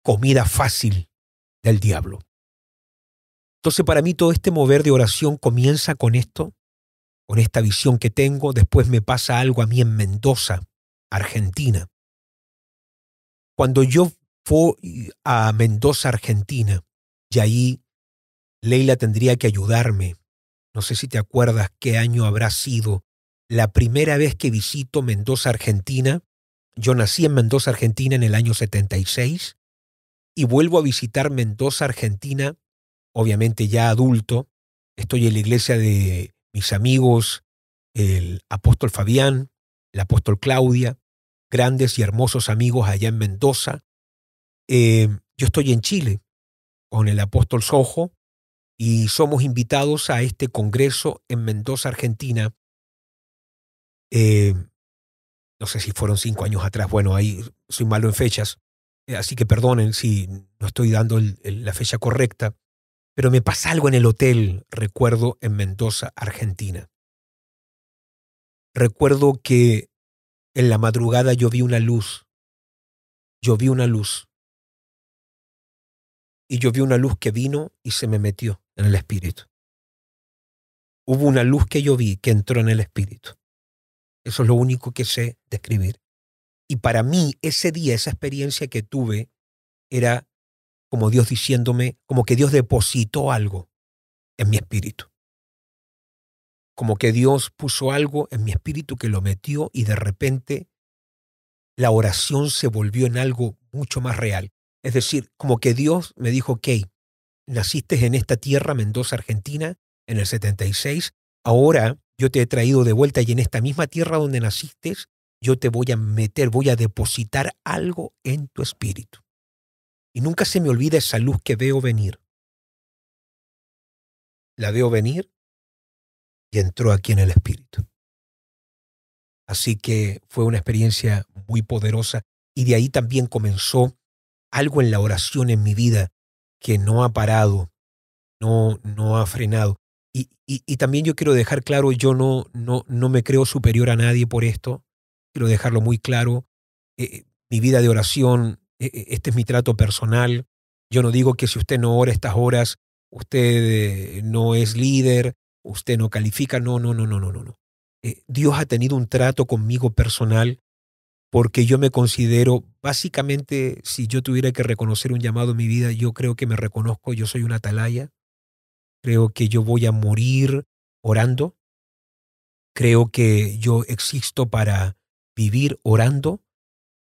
comida fácil del diablo. Entonces para mí todo este mover de oración comienza con esto, con esta visión que tengo, después me pasa algo a mí en Mendoza, Argentina. Cuando yo fui a Mendoza, Argentina, y ahí Leila tendría que ayudarme. No sé si te acuerdas qué año habrá sido la primera vez que visito Mendoza, Argentina. Yo nací en Mendoza, Argentina en el año 76 y vuelvo a visitar Mendoza, Argentina, obviamente ya adulto. Estoy en la iglesia de mis amigos, el apóstol Fabián, el apóstol Claudia, grandes y hermosos amigos allá en Mendoza. Eh, yo estoy en Chile con el apóstol Sojo y somos invitados a este congreso en Mendoza, Argentina. Eh, no sé si fueron cinco años atrás, bueno, ahí soy malo en fechas, eh, así que perdonen si no estoy dando la fecha correcta, pero me pasa algo en el hotel, recuerdo, en Mendoza, Argentina. Recuerdo que en la madrugada yo vi una luz, yo vi una luz y yo vi una luz que vino y se me metió en el espíritu. Hubo una luz que yo vi que entró en el espíritu. Eso es lo único que sé describir. Y para mí ese día, esa experiencia que tuve, era como Dios diciéndome, como que Dios depositó algo en mi espíritu. Como que Dios puso algo en mi espíritu que lo metió y de repente la oración se volvió en algo mucho más real. Es decir, como que Dios me dijo, ok, naciste en esta tierra, Mendoza, Argentina, en el 76, ahora yo te he traído de vuelta y en esta misma tierra donde naciste, yo te voy a meter, voy a depositar algo en tu espíritu. Y nunca se me olvida esa luz que veo venir. La veo venir y entró aquí en el espíritu. Así que fue una experiencia muy poderosa y de ahí también comenzó algo en la oración en mi vida que no ha parado, no, no ha frenado. Y, y, también yo quiero dejar claro, yo no, no, no me creo superior a nadie por esto, quiero dejarlo muy claro. Eh, eh, mi vida de oración, eh, este es mi trato personal. Yo no digo que si usted no ora estas horas, usted no es líder, usted no califica, no, no, no, no, no, no. Dios ha tenido un trato conmigo personal porque yo me considero, básicamente, si yo tuviera que reconocer un llamado en mi vida, yo creo que me reconozco, yo soy una atalaya, creo que yo voy a morir orando, creo que yo existo para vivir orando,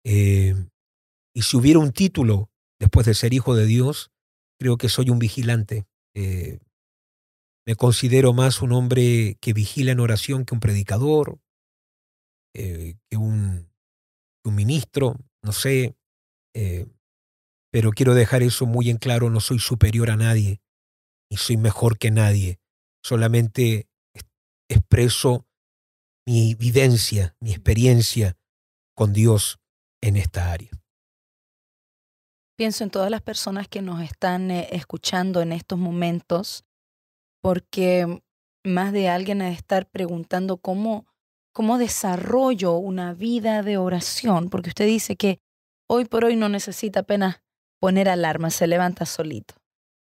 eh, y si hubiera un título después de ser hijo de Dios, creo que soy un vigilante. Eh, me considero más un hombre que vigila en oración que un predicador, eh, que un un ministro, no sé, eh, pero quiero dejar eso muy en claro, no soy superior a nadie, ni soy mejor que nadie, solamente expreso mi vivencia, mi experiencia con Dios en esta área. Pienso en todas las personas que nos están eh, escuchando en estos momentos, porque más de alguien ha de estar preguntando cómo cómo desarrollo una vida de oración, porque usted dice que hoy por hoy no necesita apenas poner alarma, se levanta solito.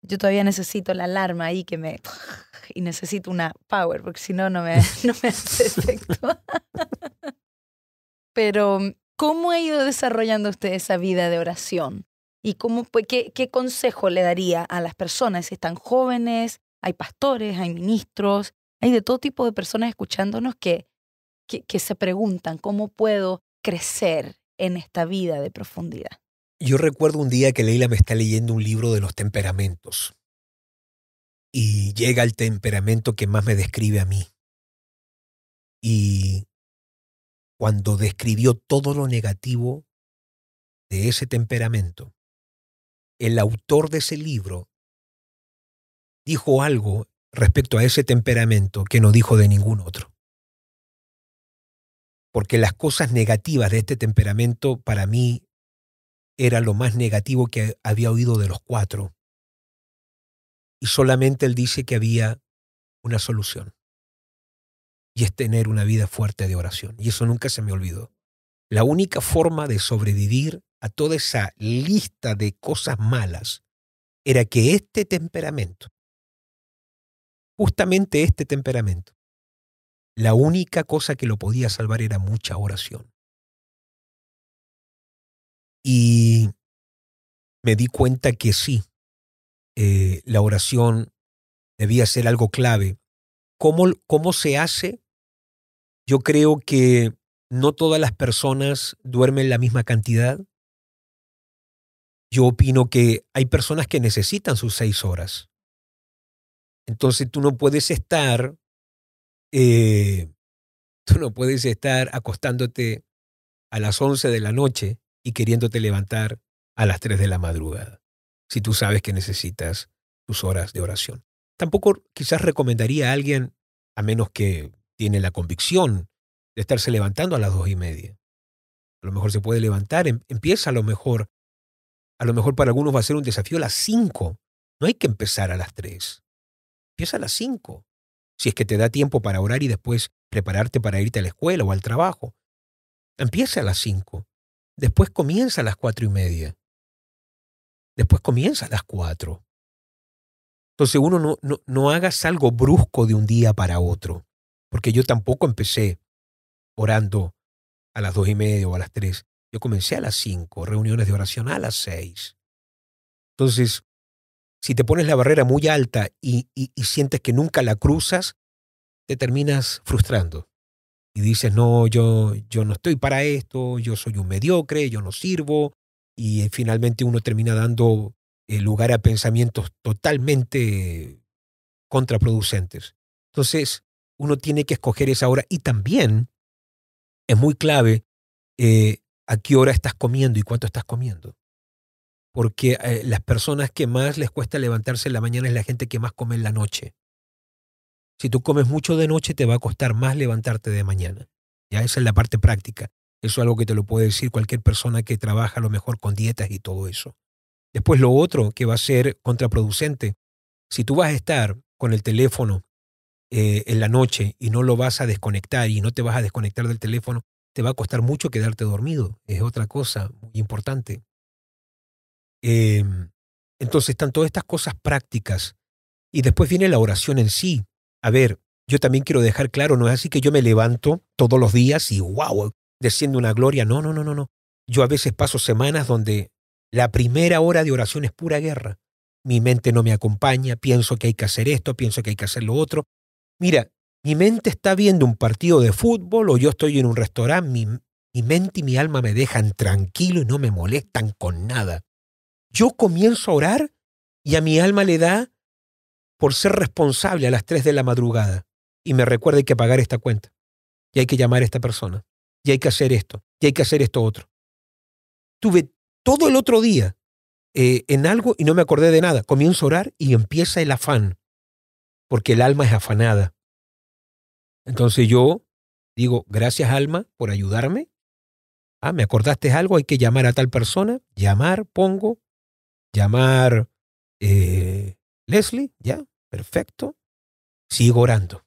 Yo todavía necesito la alarma ahí que me... y necesito una power, porque si no, no me, no me hace efecto. Pero, ¿cómo ha ido desarrollando usted esa vida de oración? ¿Y cómo, qué, qué consejo le daría a las personas? Están jóvenes, hay pastores, hay ministros, hay de todo tipo de personas escuchándonos que que, se preguntan cómo puedo crecer en esta vida de profundidad. Yo recuerdo un día que Leila me está leyendo un libro de los temperamentos y llega el temperamento que más me describe a mí. Y cuando describió todo lo negativo de ese temperamento, el autor de ese libro dijo algo respecto a ese temperamento que no dijo de ningún otro porque las cosas negativas de este temperamento para mí era lo más negativo que había oído de los cuatro. Y solamente él dice que había una solución. Y es tener una vida fuerte de oración. Y eso nunca se me olvidó. La única forma de sobrevivir a toda esa lista de cosas malas era que este temperamento, justamente este temperamento, la única cosa que lo podía salvar era mucha oración. Y me di cuenta que sí, eh, la oración debía ser algo clave. ¿Cómo, ¿Cómo se hace? Yo creo que no todas las personas duermen la misma cantidad. Yo opino que hay personas que necesitan sus seis horas. Entonces tú no puedes estar, eh, tú no puedes estar acostándote a las once de la noche y queriéndote levantar a las tres de la madrugada, si tú sabes que necesitas tus horas de oración. Tampoco quizás recomendaría a alguien, a menos que tiene la convicción de estarse levantando a las dos y media. A lo mejor se puede levantar, em, empieza a lo mejor, a lo mejor para algunos va a ser un desafío a las cinco. No hay que empezar a las tres. Empieza a las cinco. Si es que te da tiempo para orar y después prepararte para irte a la escuela o al trabajo. Empieza a las cinco. Después comienza a las cuatro y media. Después comienza a las cuatro. Entonces uno no, no, no hagas algo brusco de un día para otro. Porque yo tampoco empecé orando a las dos y media o a las tres. Yo comencé a las cinco, reuniones de oración a las seis. Entonces, si te pones la barrera muy alta y, sientes que nunca la cruzas, te terminas frustrando. Y dices, no, yo, yo no estoy para esto, yo soy un mediocre, yo no sirvo. Y finalmente uno termina dando eh, lugar a pensamientos totalmente contraproducentes. Entonces, uno tiene que escoger esa hora y también es muy clave eh, a qué hora estás comiendo y cuánto estás comiendo. Porque eh, las personas que más les cuesta levantarse en la mañana es la gente que más come en la noche. Si tú comes mucho de noche, te va a costar más levantarte de mañana. Ya esa es la parte práctica. Eso es algo que te lo puede decir cualquier persona que trabaja a lo mejor con dietas y todo eso. Después lo otro que va a ser contraproducente, si tú vas a estar con el teléfono eh, en la noche y no lo vas a desconectar y no te vas a desconectar del teléfono, te va a costar mucho quedarte dormido. Es otra cosa muy importante. Em, entonces están todas estas cosas prácticas. Y después viene la oración en sí. A ver, yo también quiero dejar claro, no es así que yo me levanto todos los días y wow, desciende una gloria. No, no, no, no, no. Yo a veces paso semanas donde la primera hora de oración es pura guerra. Mi mente no me acompaña, pienso que hay que hacer esto, pienso que hay que hacer lo otro, Mira, mi mente está viendo un partido de fútbol o yo estoy en un restaurante, mi, mi mente y mi alma me dejan tranquilo y no me molestan con nada. Yo comienzo a orar y a mi alma le da por ser responsable a las 3 de la madrugada y me recuerda que pagar esta cuenta y hay que llamar a esta persona y hay que hacer esto y hay que hacer esto otro. Tuve todo el otro día eh, en algo y no me acordé de nada. Comienzo a orar y empieza el afán porque el alma es afanada. Entonces yo digo, gracias alma por ayudarme. Ah, me acordaste algo, hay que llamar a tal persona. Llamar, pongo. Llamar eh, Leslie, ya, perfecto. Sigo orando.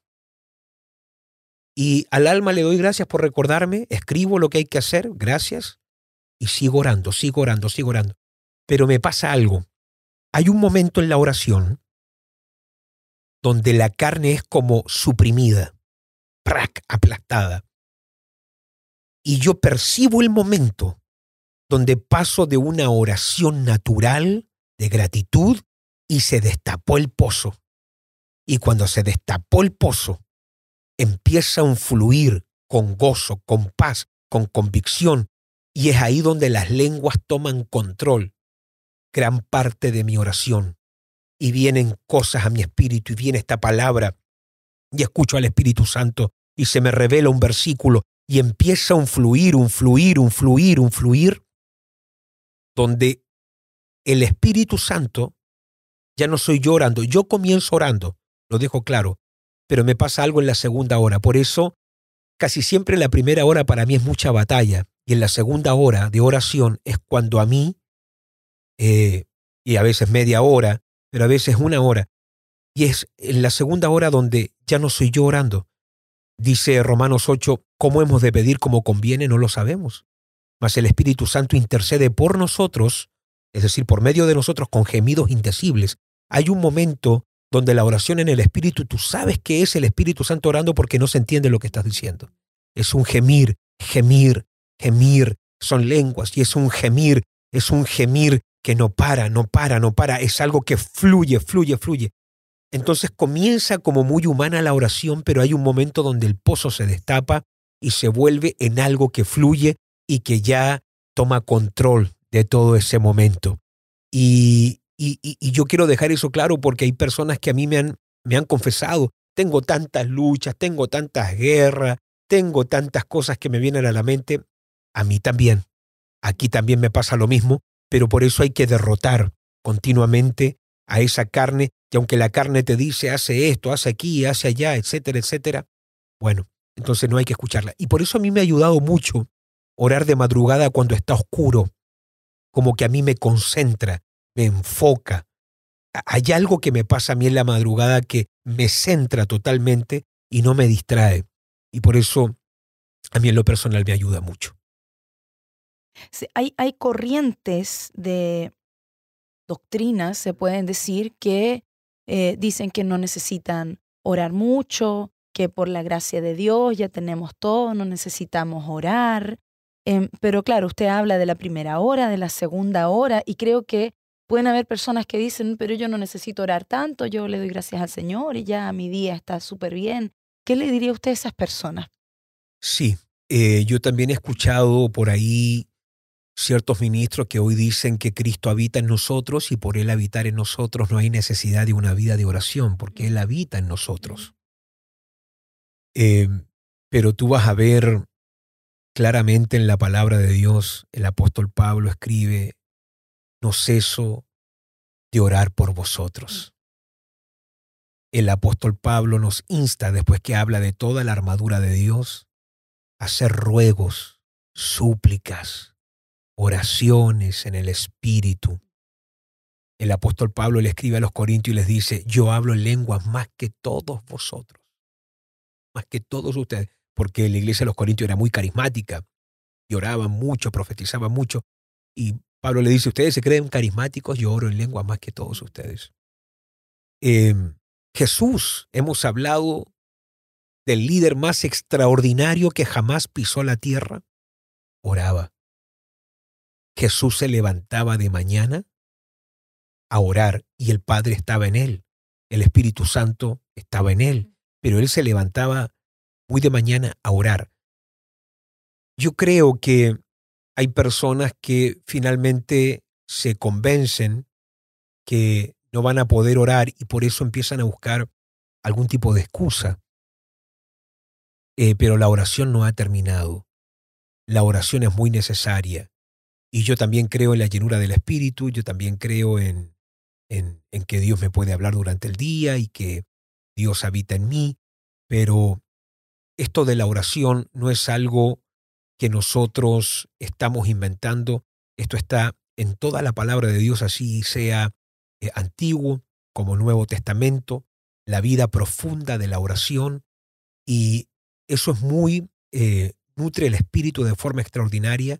Y al alma le doy gracias por recordarme, escribo lo que hay que hacer, gracias, y sigo orando, sigo orando, sigo orando. Pero me pasa algo. Hay un momento en la oración donde la carne es como suprimida, prac, aplastada. Y yo percibo el momento donde paso de una oración natural de gratitud y se destapó el pozo. Y cuando se destapó el pozo, empieza un fluir con gozo, con paz, con convicción, y es ahí donde las lenguas toman control. Gran parte de mi oración y vienen cosas a mi espíritu y viene esta palabra y escucho al Espíritu Santo y se me revela un versículo y empieza un fluir, un fluir, un fluir, un fluir, donde el Espíritu Santo ya no soy yo orando, yo comienzo orando, lo dejo claro, pero me pasa algo en la segunda hora. Por eso, casi siempre la primera hora para mí es mucha batalla y en la segunda hora de oración es cuando a mí eh, y a veces media hora, pero a veces una hora. Y es en la segunda hora donde ya no soy yo orando. Dice Romanos 8, ¿cómo hemos de pedir como conviene? No lo sabemos. Mas el Espíritu Santo intercede por nosotros, es decir, por medio de nosotros con gemidos indecibles. Hay un momento donde la oración en el Espíritu, tú sabes que es el Espíritu Santo orando porque no se entiende lo que estás diciendo. Es un gemir, gemir, gemir, son lenguas y es un gemir, es un gemir que no para, no para, no para, es algo que fluye, fluye, fluye. Entonces comienza como muy humana la oración, pero hay un momento donde el pozo se destapa y se vuelve en algo que fluye y que ya toma control de todo ese momento. Y, y, yo quiero dejar eso claro porque hay personas que a mí me han, me han confesado, tengo tantas luchas, tengo tantas guerras, tengo tantas cosas que me vienen a la mente. A mí también. Aquí también me pasa lo mismo, pero por eso hay que derrotar continuamente a esa carne, y aunque la carne te dice, hace esto, hace aquí, hace allá, etcétera, etcétera, bueno, entonces no hay que escucharla. Y por eso a mí me ha ayudado mucho orar de madrugada cuando está oscuro, como que a mí me concentra, me enfoca. Hay algo que me pasa a mí en la madrugada que me centra totalmente y no me distrae. Y por eso a mí en lo personal me ayuda mucho. hay, hay corrientes de doctrinas, se pueden decir, que eh, dicen que no necesitan orar mucho, que por la gracia de Dios ya tenemos todo, no necesitamos orar. Em, pero claro, usted habla de la primera hora, de la segunda hora, y creo que pueden haber personas que dicen, pero yo no necesito orar tanto, yo le doy gracias al Señor y ya mi día está súper bien. ¿Qué le diría usted a esas personas? Sí, eh, yo también he escuchado por ahí ciertos ministros que hoy dicen que Cristo habita en nosotros y por Él habitar en nosotros no hay necesidad de una vida de oración, porque Él habita en nosotros. Em, pero tú vas a ver claramente en la palabra de Dios, el apóstol Pablo escribe, no ceso de orar por vosotros. El apóstol Pablo nos insta, después que habla de toda la armadura de Dios, a hacer ruegos, súplicas, oraciones en el Espíritu. El apóstol Pablo le escribe a los Corintios y les dice, yo hablo en lenguas más que todos vosotros, más que todos ustedes, porque la iglesia de los Corintios era muy carismática, lloraban mucho, profetizaban mucho, y Pablo le dice, ustedes se creen carismáticos, yo oro en lenguas más que todos ustedes. Em, Jesús, hemos hablado del líder más extraordinario que jamás pisó la tierra, oraba. Jesús se levantaba de mañana a orar y el Padre estaba en él, el Espíritu Santo estaba en él, pero él se levantaba muy de mañana a orar. Yo creo que hay personas que finalmente se convencen que no van a poder orar y por eso empiezan a buscar algún tipo de excusa. Eh, pero la oración no ha terminado. La oración es muy necesaria. Y yo también creo en la llenura del Espíritu, yo también creo en, en, en, que Dios me puede hablar durante el día y que Dios habita en mí, pero esto de la oración no es algo que nosotros estamos inventando, esto está en toda la palabra de Dios, así sea eh, antiguo como Nuevo Testamento, la vida profunda de la oración, y eso es muy, eh, nutre el espíritu de forma extraordinaria,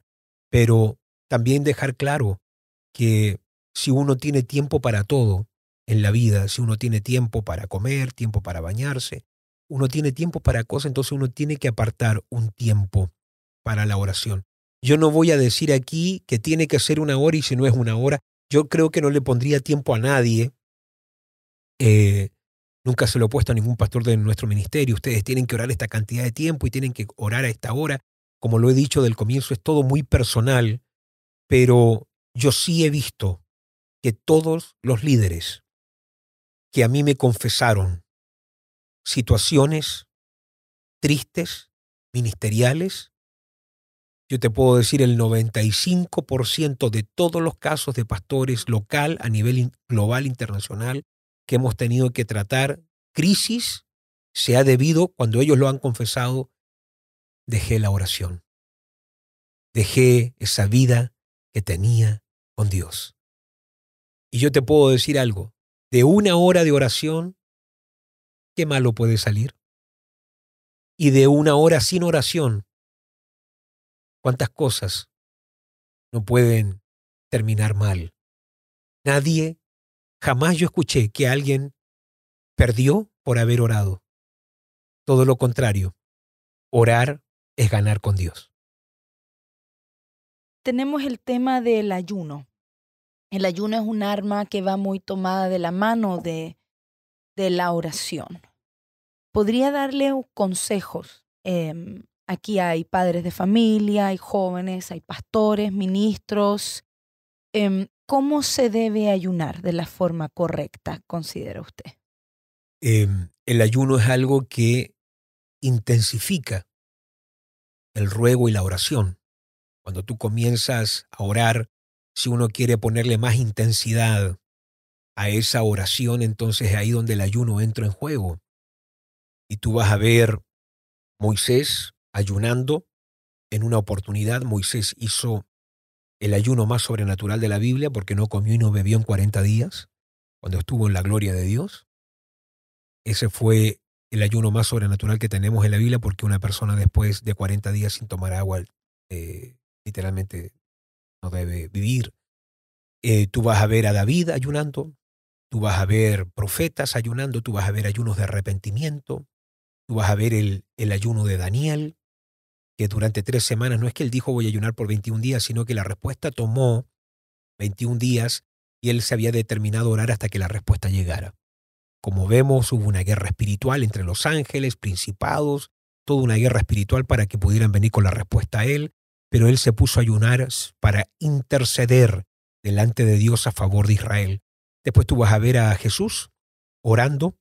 pero también dejar claro que si uno tiene tiempo para todo en la vida, si uno tiene tiempo para comer, tiempo para bañarse, uno tiene tiempo para cosas, entonces uno tiene que apartar un tiempo para la oración. Yo no voy a decir aquí que tiene que ser una hora y si no es una hora, yo creo que no le pondría tiempo a nadie. Eh, nunca se lo he puesto a ningún pastor de nuestro ministerio. Ustedes tienen que orar esta cantidad de tiempo y tienen que orar a esta hora. Como lo he dicho del comienzo, es todo muy personal pero yo sí he visto que todos los líderes que a mí me confesaron situaciones tristes, ministeriales, yo te puedo decir el 95% de todos los casos de pastores local a nivel global, internacional, que hemos tenido que tratar, crisis, se ha debido, cuando ellos lo han confesado, dejé la oración. Dejé esa vida que tenía con Dios. Y yo te puedo decir algo, de una hora de oración, ¿qué malo puede salir? Y de una hora sin oración, ¿cuántas cosas no pueden terminar mal? Nadie, jamás yo escuché que alguien perdió por haber orado. Todo lo contrario, orar es ganar con Dios. Tenemos el tema del ayuno. El ayuno es un arma que va muy tomada de la mano de, de la oración. ¿Podría darle consejos? Em, aquí hay padres de familia, hay jóvenes, hay pastores, ministros. Em, ¿Cómo se debe ayunar de la forma correcta, considera usted? Em, el ayuno es algo que intensifica el ruego y la oración. Cuando tú comienzas a orar si uno quiere ponerle más intensidad a esa oración, entonces es ahí donde el ayuno entra en juego. Y tú vas a ver Moisés ayunando. En una oportunidad Moisés hizo el ayuno más sobrenatural de la Biblia porque no comió y no bebió en 40 días, cuando estuvo en la gloria de Dios. Ese fue el ayuno más sobrenatural que tenemos en la Biblia porque una persona después de 40 días sin tomar agua eh, literalmente no debe vivir. Eh, tú vas a ver a David ayunando, tú vas a ver profetas ayunando, tú vas a ver ayunos de arrepentimiento, tú vas a ver el, el ayuno de Daniel, que durante tres semanas no es que él dijo voy a ayunar por 21 días, sino que la respuesta tomó 21 días y él se había determinado a orar hasta que la respuesta llegara. Como vemos, hubo una guerra espiritual entre los ángeles, principados, toda una guerra espiritual para que pudieran venir con la respuesta a él pero él se puso a ayunar para interceder delante de Dios a favor de Israel. Después tú vas a ver a Jesús orando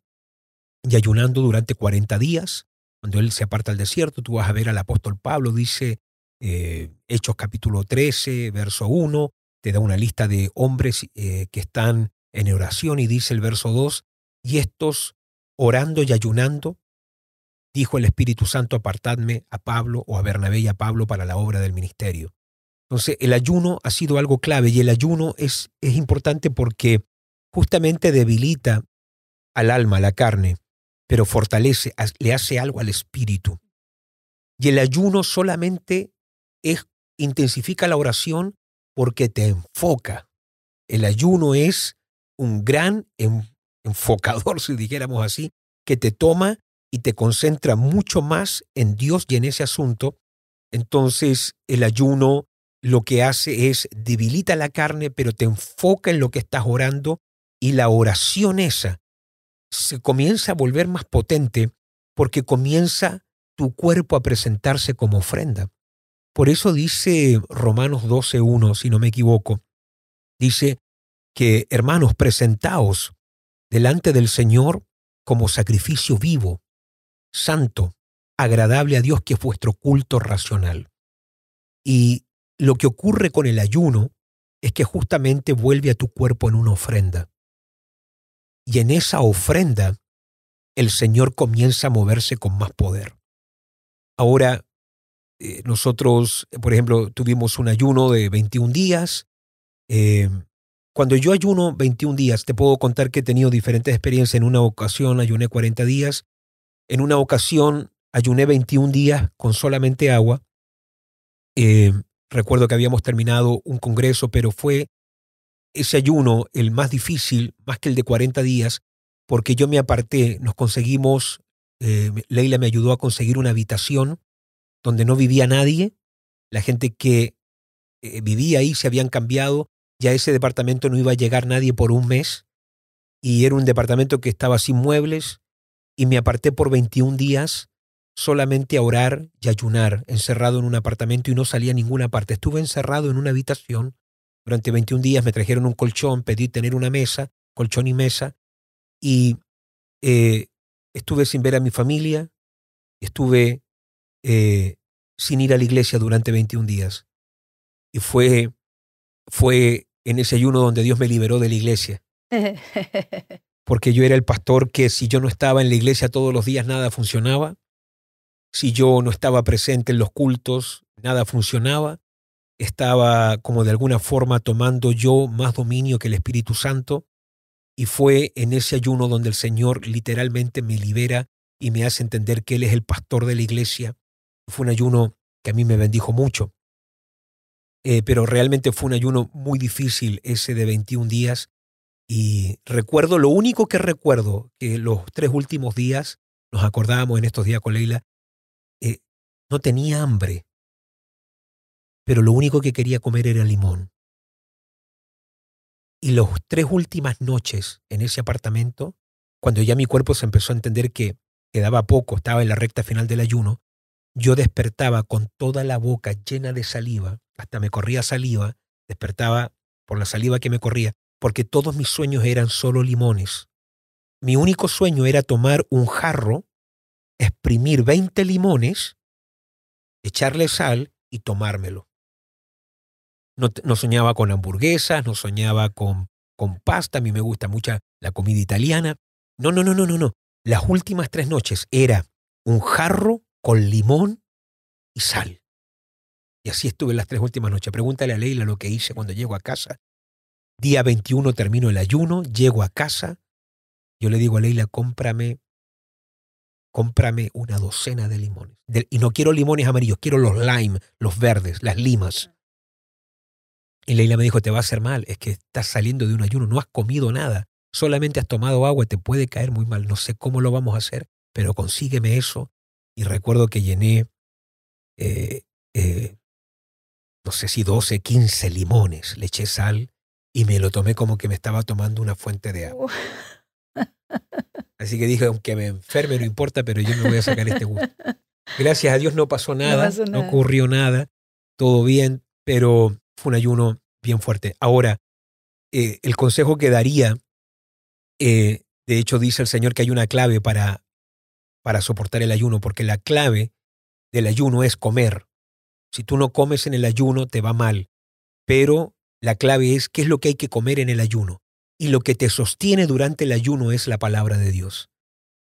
y ayunando durante 40 días. Cuando él se aparta al desierto, tú vas a ver al apóstol Pablo, dice eh, Hechos capítulo 13, verso 1, te da una lista de hombres eh, que están en oración y dice el verso 2, y estos orando y ayunando dijo el Espíritu Santo, apartadme a Pablo o a Bernabé y a Pablo para la obra del ministerio. Entonces, el ayuno ha sido algo clave y el ayuno es, es importante porque justamente debilita al alma, la carne, pero fortalece, le hace algo al espíritu. Y el ayuno solamente es, intensifica la oración porque te enfoca. El ayuno es un gran enfocador, si dijéramos así, que te toma y te concentra mucho más en Dios y en ese asunto, entonces el ayuno lo que hace es debilita la carne, pero te enfoca en lo que estás orando y la oración esa se comienza a volver más potente porque comienza tu cuerpo a presentarse como ofrenda. Por eso dice Romanos 12.1, si no me equivoco, dice que hermanos, presentaos delante del Señor como sacrificio vivo, santo, agradable a Dios, que es vuestro culto racional. Y lo que ocurre con el ayuno es que justamente vuelve a tu cuerpo en una ofrenda. Y en esa ofrenda el Señor comienza a moverse con más poder. Ahora, eh, nosotros, por ejemplo, tuvimos un ayuno de 21 días. Eh, cuando yo ayuno 21 días, te puedo contar que he tenido diferentes experiencias. En una ocasión ayuné 40 días, en una ocasión ayuné 21 días con solamente agua. Eh, recuerdo que habíamos terminado un congreso, pero fue ese ayuno el más difícil, más que el de 40 días, porque yo me aparté, nos conseguimos, eh, Leila me ayudó a conseguir una habitación donde no vivía nadie, la gente que eh, vivía ahí se habían cambiado, ya ese departamento no iba a llegar nadie por un mes, y era un departamento que estaba sin muebles, y me aparté por 21 días solamente a orar y ayunar, encerrado en un apartamento y no salía a ninguna parte. Estuve encerrado en una habitación durante 21 días, me trajeron un colchón, pedí tener una mesa, colchón y mesa, y eh, estuve sin ver a mi familia, estuve eh, sin ir a la iglesia durante 21 días. Y fue, fue en ese ayuno donde Dios me liberó de la iglesia. porque yo era el pastor que si yo no estaba en la iglesia todos los días nada funcionaba, si yo no estaba presente en los cultos nada funcionaba, estaba como de alguna forma tomando yo más dominio que el Espíritu Santo y fue en ese ayuno donde el Señor literalmente me libera y me hace entender que Él es el pastor de la iglesia. Fue un ayuno que a mí me bendijo mucho. Eh, pero realmente fue un ayuno muy difícil ese de 21 días. Y recuerdo, lo único que recuerdo, que los tres últimos días, nos acordábamos en estos días con Leila, eh, no tenía hambre, pero lo único que quería comer era limón. Y las tres últimas noches en ese apartamento, cuando ya mi cuerpo se empezó a entender que quedaba poco, estaba en la recta final del ayuno, yo despertaba con toda la boca llena de saliva, hasta me corría saliva, despertaba por la saliva que me corría, porque todos mis sueños eran solo limones. Mi único sueño era tomar un jarro, exprimir 20 limones, echarle sal y tomármelo. No, soñaba con hamburguesas, no soñaba con, con pasta, a mí me gusta mucho la comida italiana. No, no, no, no, no, no. Las últimas tres noches era un jarro con limón y sal. Y así estuve las tres últimas noches. Pregúntale a Leila lo que hice cuando llego a casa. Día 21 termino el ayuno, llego a casa. Yo le digo a Leila, cómprame, cómprame una docena de limones. y no quiero limones amarillos, quiero los lime, los verdes, las limas. Y Leila me dijo, te va a hacer mal, es que estás saliendo de un ayuno, no has comido nada, solamente has tomado agua, te puede caer muy mal, no sé cómo lo vamos a hacer, pero consígueme eso. Y recuerdo que llené, eh, eh, no sé si 12, 15 limones, le eché sal y me lo tomé como que me estaba tomando una fuente de agua. Así que dije, aunque me enferme no importa, pero yo me voy a sacar este gusto. Gracias a Dios no pasó nada, no, ocurrió nada, todo bien, pero fue un ayuno bien fuerte. Ahora, eh, el consejo que daría, eh, de hecho dice el Señor que hay una clave para, para soportar el ayuno, porque la clave del ayuno es comer. Si tú no comes en el ayuno, te va mal. Pero la clave es qué es lo que hay que comer en el ayuno. Y lo que te sostiene durante el ayuno es la palabra de Dios.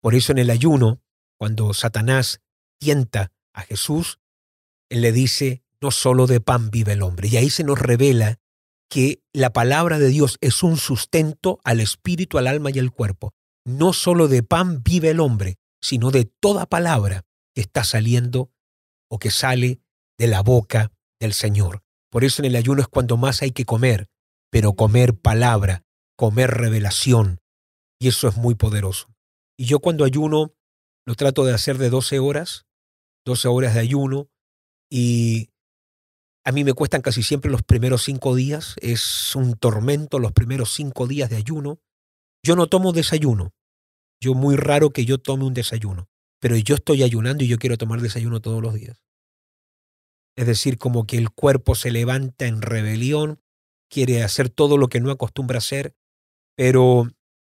Por eso en el ayuno, cuando Satanás tienta a Jesús, él le dice, no solo de pan vive el hombre. Y ahí se nos revela que la palabra de Dios es un sustento al espíritu, al alma y al cuerpo. No solo de pan vive el hombre, sino de toda palabra que está saliendo o que sale de la boca del Señor. Por eso en el ayuno es cuando más hay que comer, pero comer palabra, comer revelación. Y eso es muy poderoso. Y yo cuando ayuno lo trato de hacer de 12 horas, 12 horas de ayuno, y a mí me cuestan casi siempre los primeros cinco días. Es un tormento los primeros cinco días de ayuno. Yo no tomo desayuno. Yo muy raro que yo tome un desayuno. Pero yo estoy ayunando y yo quiero tomar desayuno todos los días. Es decir, como que el cuerpo se levanta en rebelión, quiere hacer todo lo que no acostumbra hacer. Pero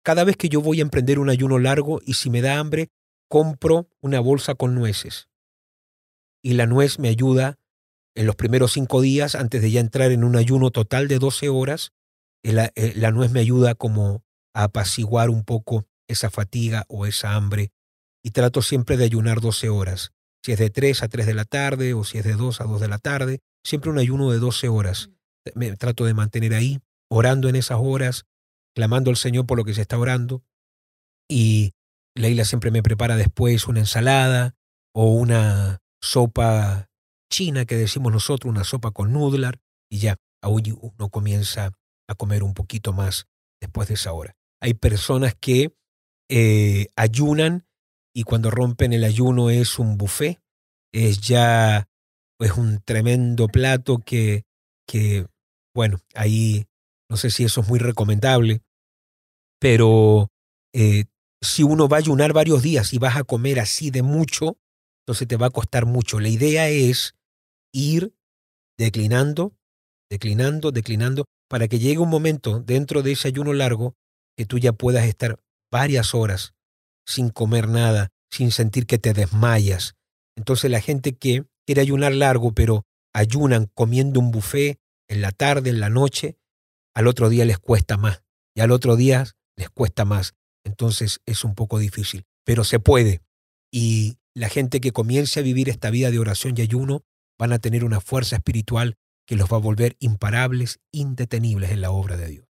cada vez que yo voy a emprender un ayuno largo y si me da hambre, compro una bolsa con nueces. Y la nuez me ayuda en los primeros cinco días, antes de ya entrar en un ayuno total de 12 horas, eh, eh, la, nuez me ayuda como a apaciguar un poco esa fatiga o esa hambre. Y trato siempre de ayunar 12 horas. Si es de 3 a 3 de la tarde o si es de 2 a 2 de la tarde, siempre un ayuno de 12 horas. Me trato de mantener ahí, orando en esas horas, clamando al Señor por lo que se está orando. Y Leila siempre me prepara después una ensalada o una sopa china que decimos nosotros, una sopa con nudlar, y ya aún uno comienza a comer un poquito más después de esa hora. Hay personas que eh, ayunan y cuando rompen el ayuno es un buffet, es ya es un tremendo plato que, que, bueno, ahí no sé si eso es muy recomendable, pero eh, si uno va a ayunar varios días y vas a comer así de mucho, entonces te va a costar mucho. La idea es ir declinando, declinando, declinando, para que llegue un momento dentro de ese ayuno largo que tú ya puedas estar varias horas sin comer nada, sin sentir que te desmayas. Entonces la gente que quiere ayunar largo, pero ayunan comiendo un buffet en la tarde, en la noche, al otro día les cuesta más y al otro día les cuesta más. Entonces es un poco difícil, pero se puede. Y la gente que comience a vivir esta vida de oración y ayuno van a tener una fuerza espiritual que los va a volver imparables, indetenibles en la obra de Dios.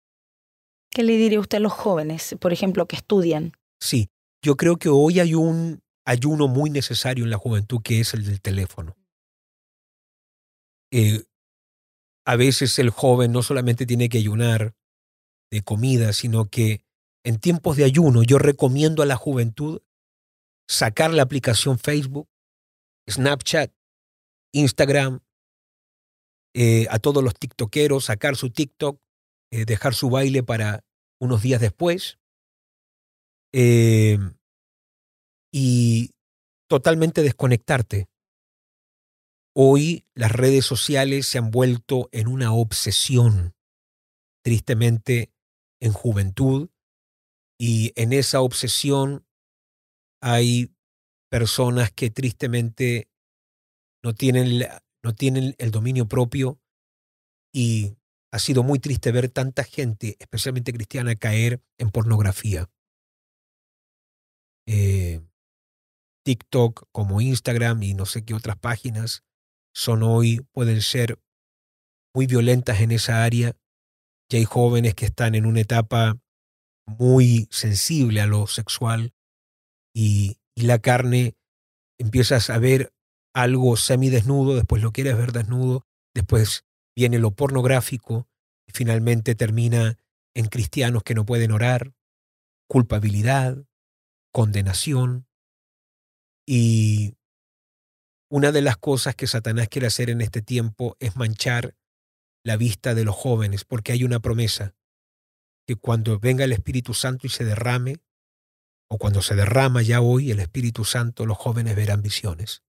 ¿Qué le diría usted a los jóvenes, por ejemplo, que estudian? Sí, yo creo que hoy hay un ayuno muy necesario en la juventud que es el del teléfono. Eh, a veces el joven no solamente tiene que ayunar de comida, sino que en tiempos de ayuno yo recomiendo a la juventud sacar la aplicación Facebook, Snapchat, Instagram, eh, a todos los tiktokeros, sacar su TikTok, eh, dejar su baile para unos días después. y totalmente desconectarte. Hoy las redes sociales se han vuelto en una obsesión, tristemente, en juventud, y en esa obsesión hay personas que tristemente no tienen, no tienen el dominio propio y ha sido muy triste ver tanta gente, especialmente cristiana, caer en pornografía. Eh, TikTok, como Instagram y no sé qué otras páginas son hoy, pueden ser muy violentas en esa área. Ya hay jóvenes que están en una etapa muy sensible a lo sexual y, y la carne empiezas a ver algo semidesnudo, después lo quieres ver desnudo, después viene lo pornográfico y finalmente termina en cristianos que no pueden orar, culpabilidad, condenación, y una de las cosas que Satanás quiere hacer en este tiempo es manchar la vista de los jóvenes, porque hay una promesa que cuando venga el Espíritu Santo y se derrame, o cuando se derrama ya hoy el Espíritu Santo, los jóvenes verán visiones.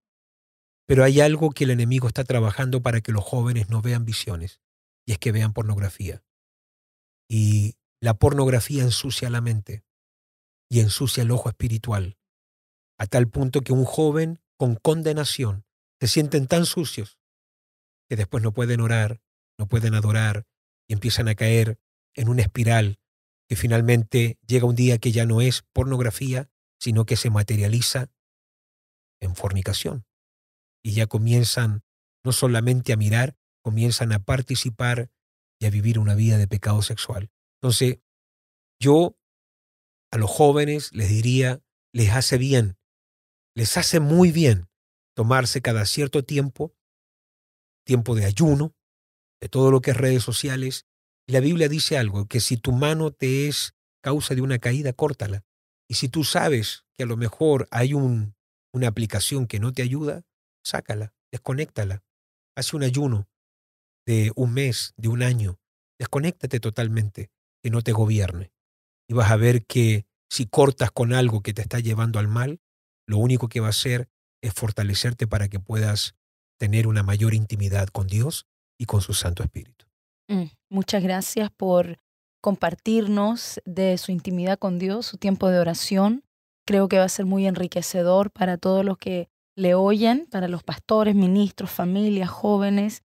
Pero hay algo que el enemigo está trabajando para que los jóvenes no vean visiones, y es que vean pornografía. Y la pornografía ensucia la mente y ensucia el ojo espiritual a tal punto que un joven con condenación se sienten tan sucios que después no pueden orar, no pueden adorar y empiezan a caer en una espiral que finalmente llega un día que ya no es pornografía, sino que se materializa en fornicación. Y ya comienzan no solamente a mirar, comienzan a participar y a vivir una vida de pecado sexual. Entonces, yo a los jóvenes les diría, les hace bien les hace muy bien tomarse cada cierto tiempo, tiempo de ayuno, de todo lo que es redes sociales. La Biblia dice algo, que si tu mano te es causa de una caída, córtala. Y si tú sabes que a lo mejor hay un, una aplicación que no te ayuda, sácala, desconéctala. Haz un ayuno de un mes, de un año. Desconéctate totalmente, que no te gobierne. Y vas a ver que si cortas con algo que te está llevando al mal, lo único que va a hacer es fortalecerte para que puedas tener una mayor intimidad con Dios y con su Santo Espíritu. Mm, muchas gracias por compartirnos de su intimidad con Dios, su tiempo de oración. Creo que va a ser muy enriquecedor para todos los que le oyen, para los pastores, ministros, familias, jóvenes.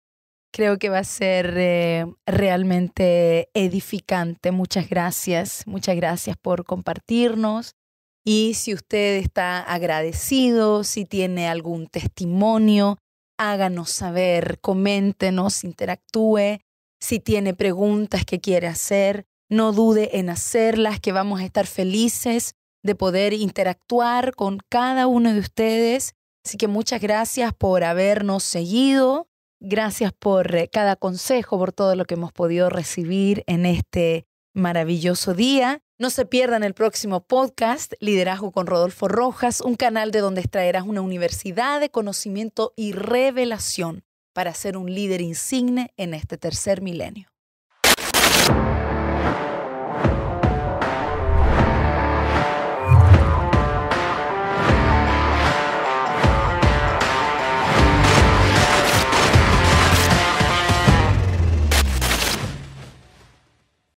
Creo que va a ser eh, realmente edificante. Muchas gracias, muchas gracias por compartirnos y si usted está agradecido, si tiene algún testimonio, háganos saber, coméntenos, interactúe. Si tiene preguntas que quiere hacer, no dude en hacerlas, que vamos a estar felices de poder interactuar con cada uno de ustedes. Así que muchas gracias por habernos seguido. Gracias por eh, cada consejo, por todo lo que hemos podido recibir en este maravilloso día. No se pierdan el próximo podcast, Liderazgo con Rodolfo Rojas, un canal de donde extraerás una universidad de conocimiento y revelación para ser un líder insigne en este tercer milenio.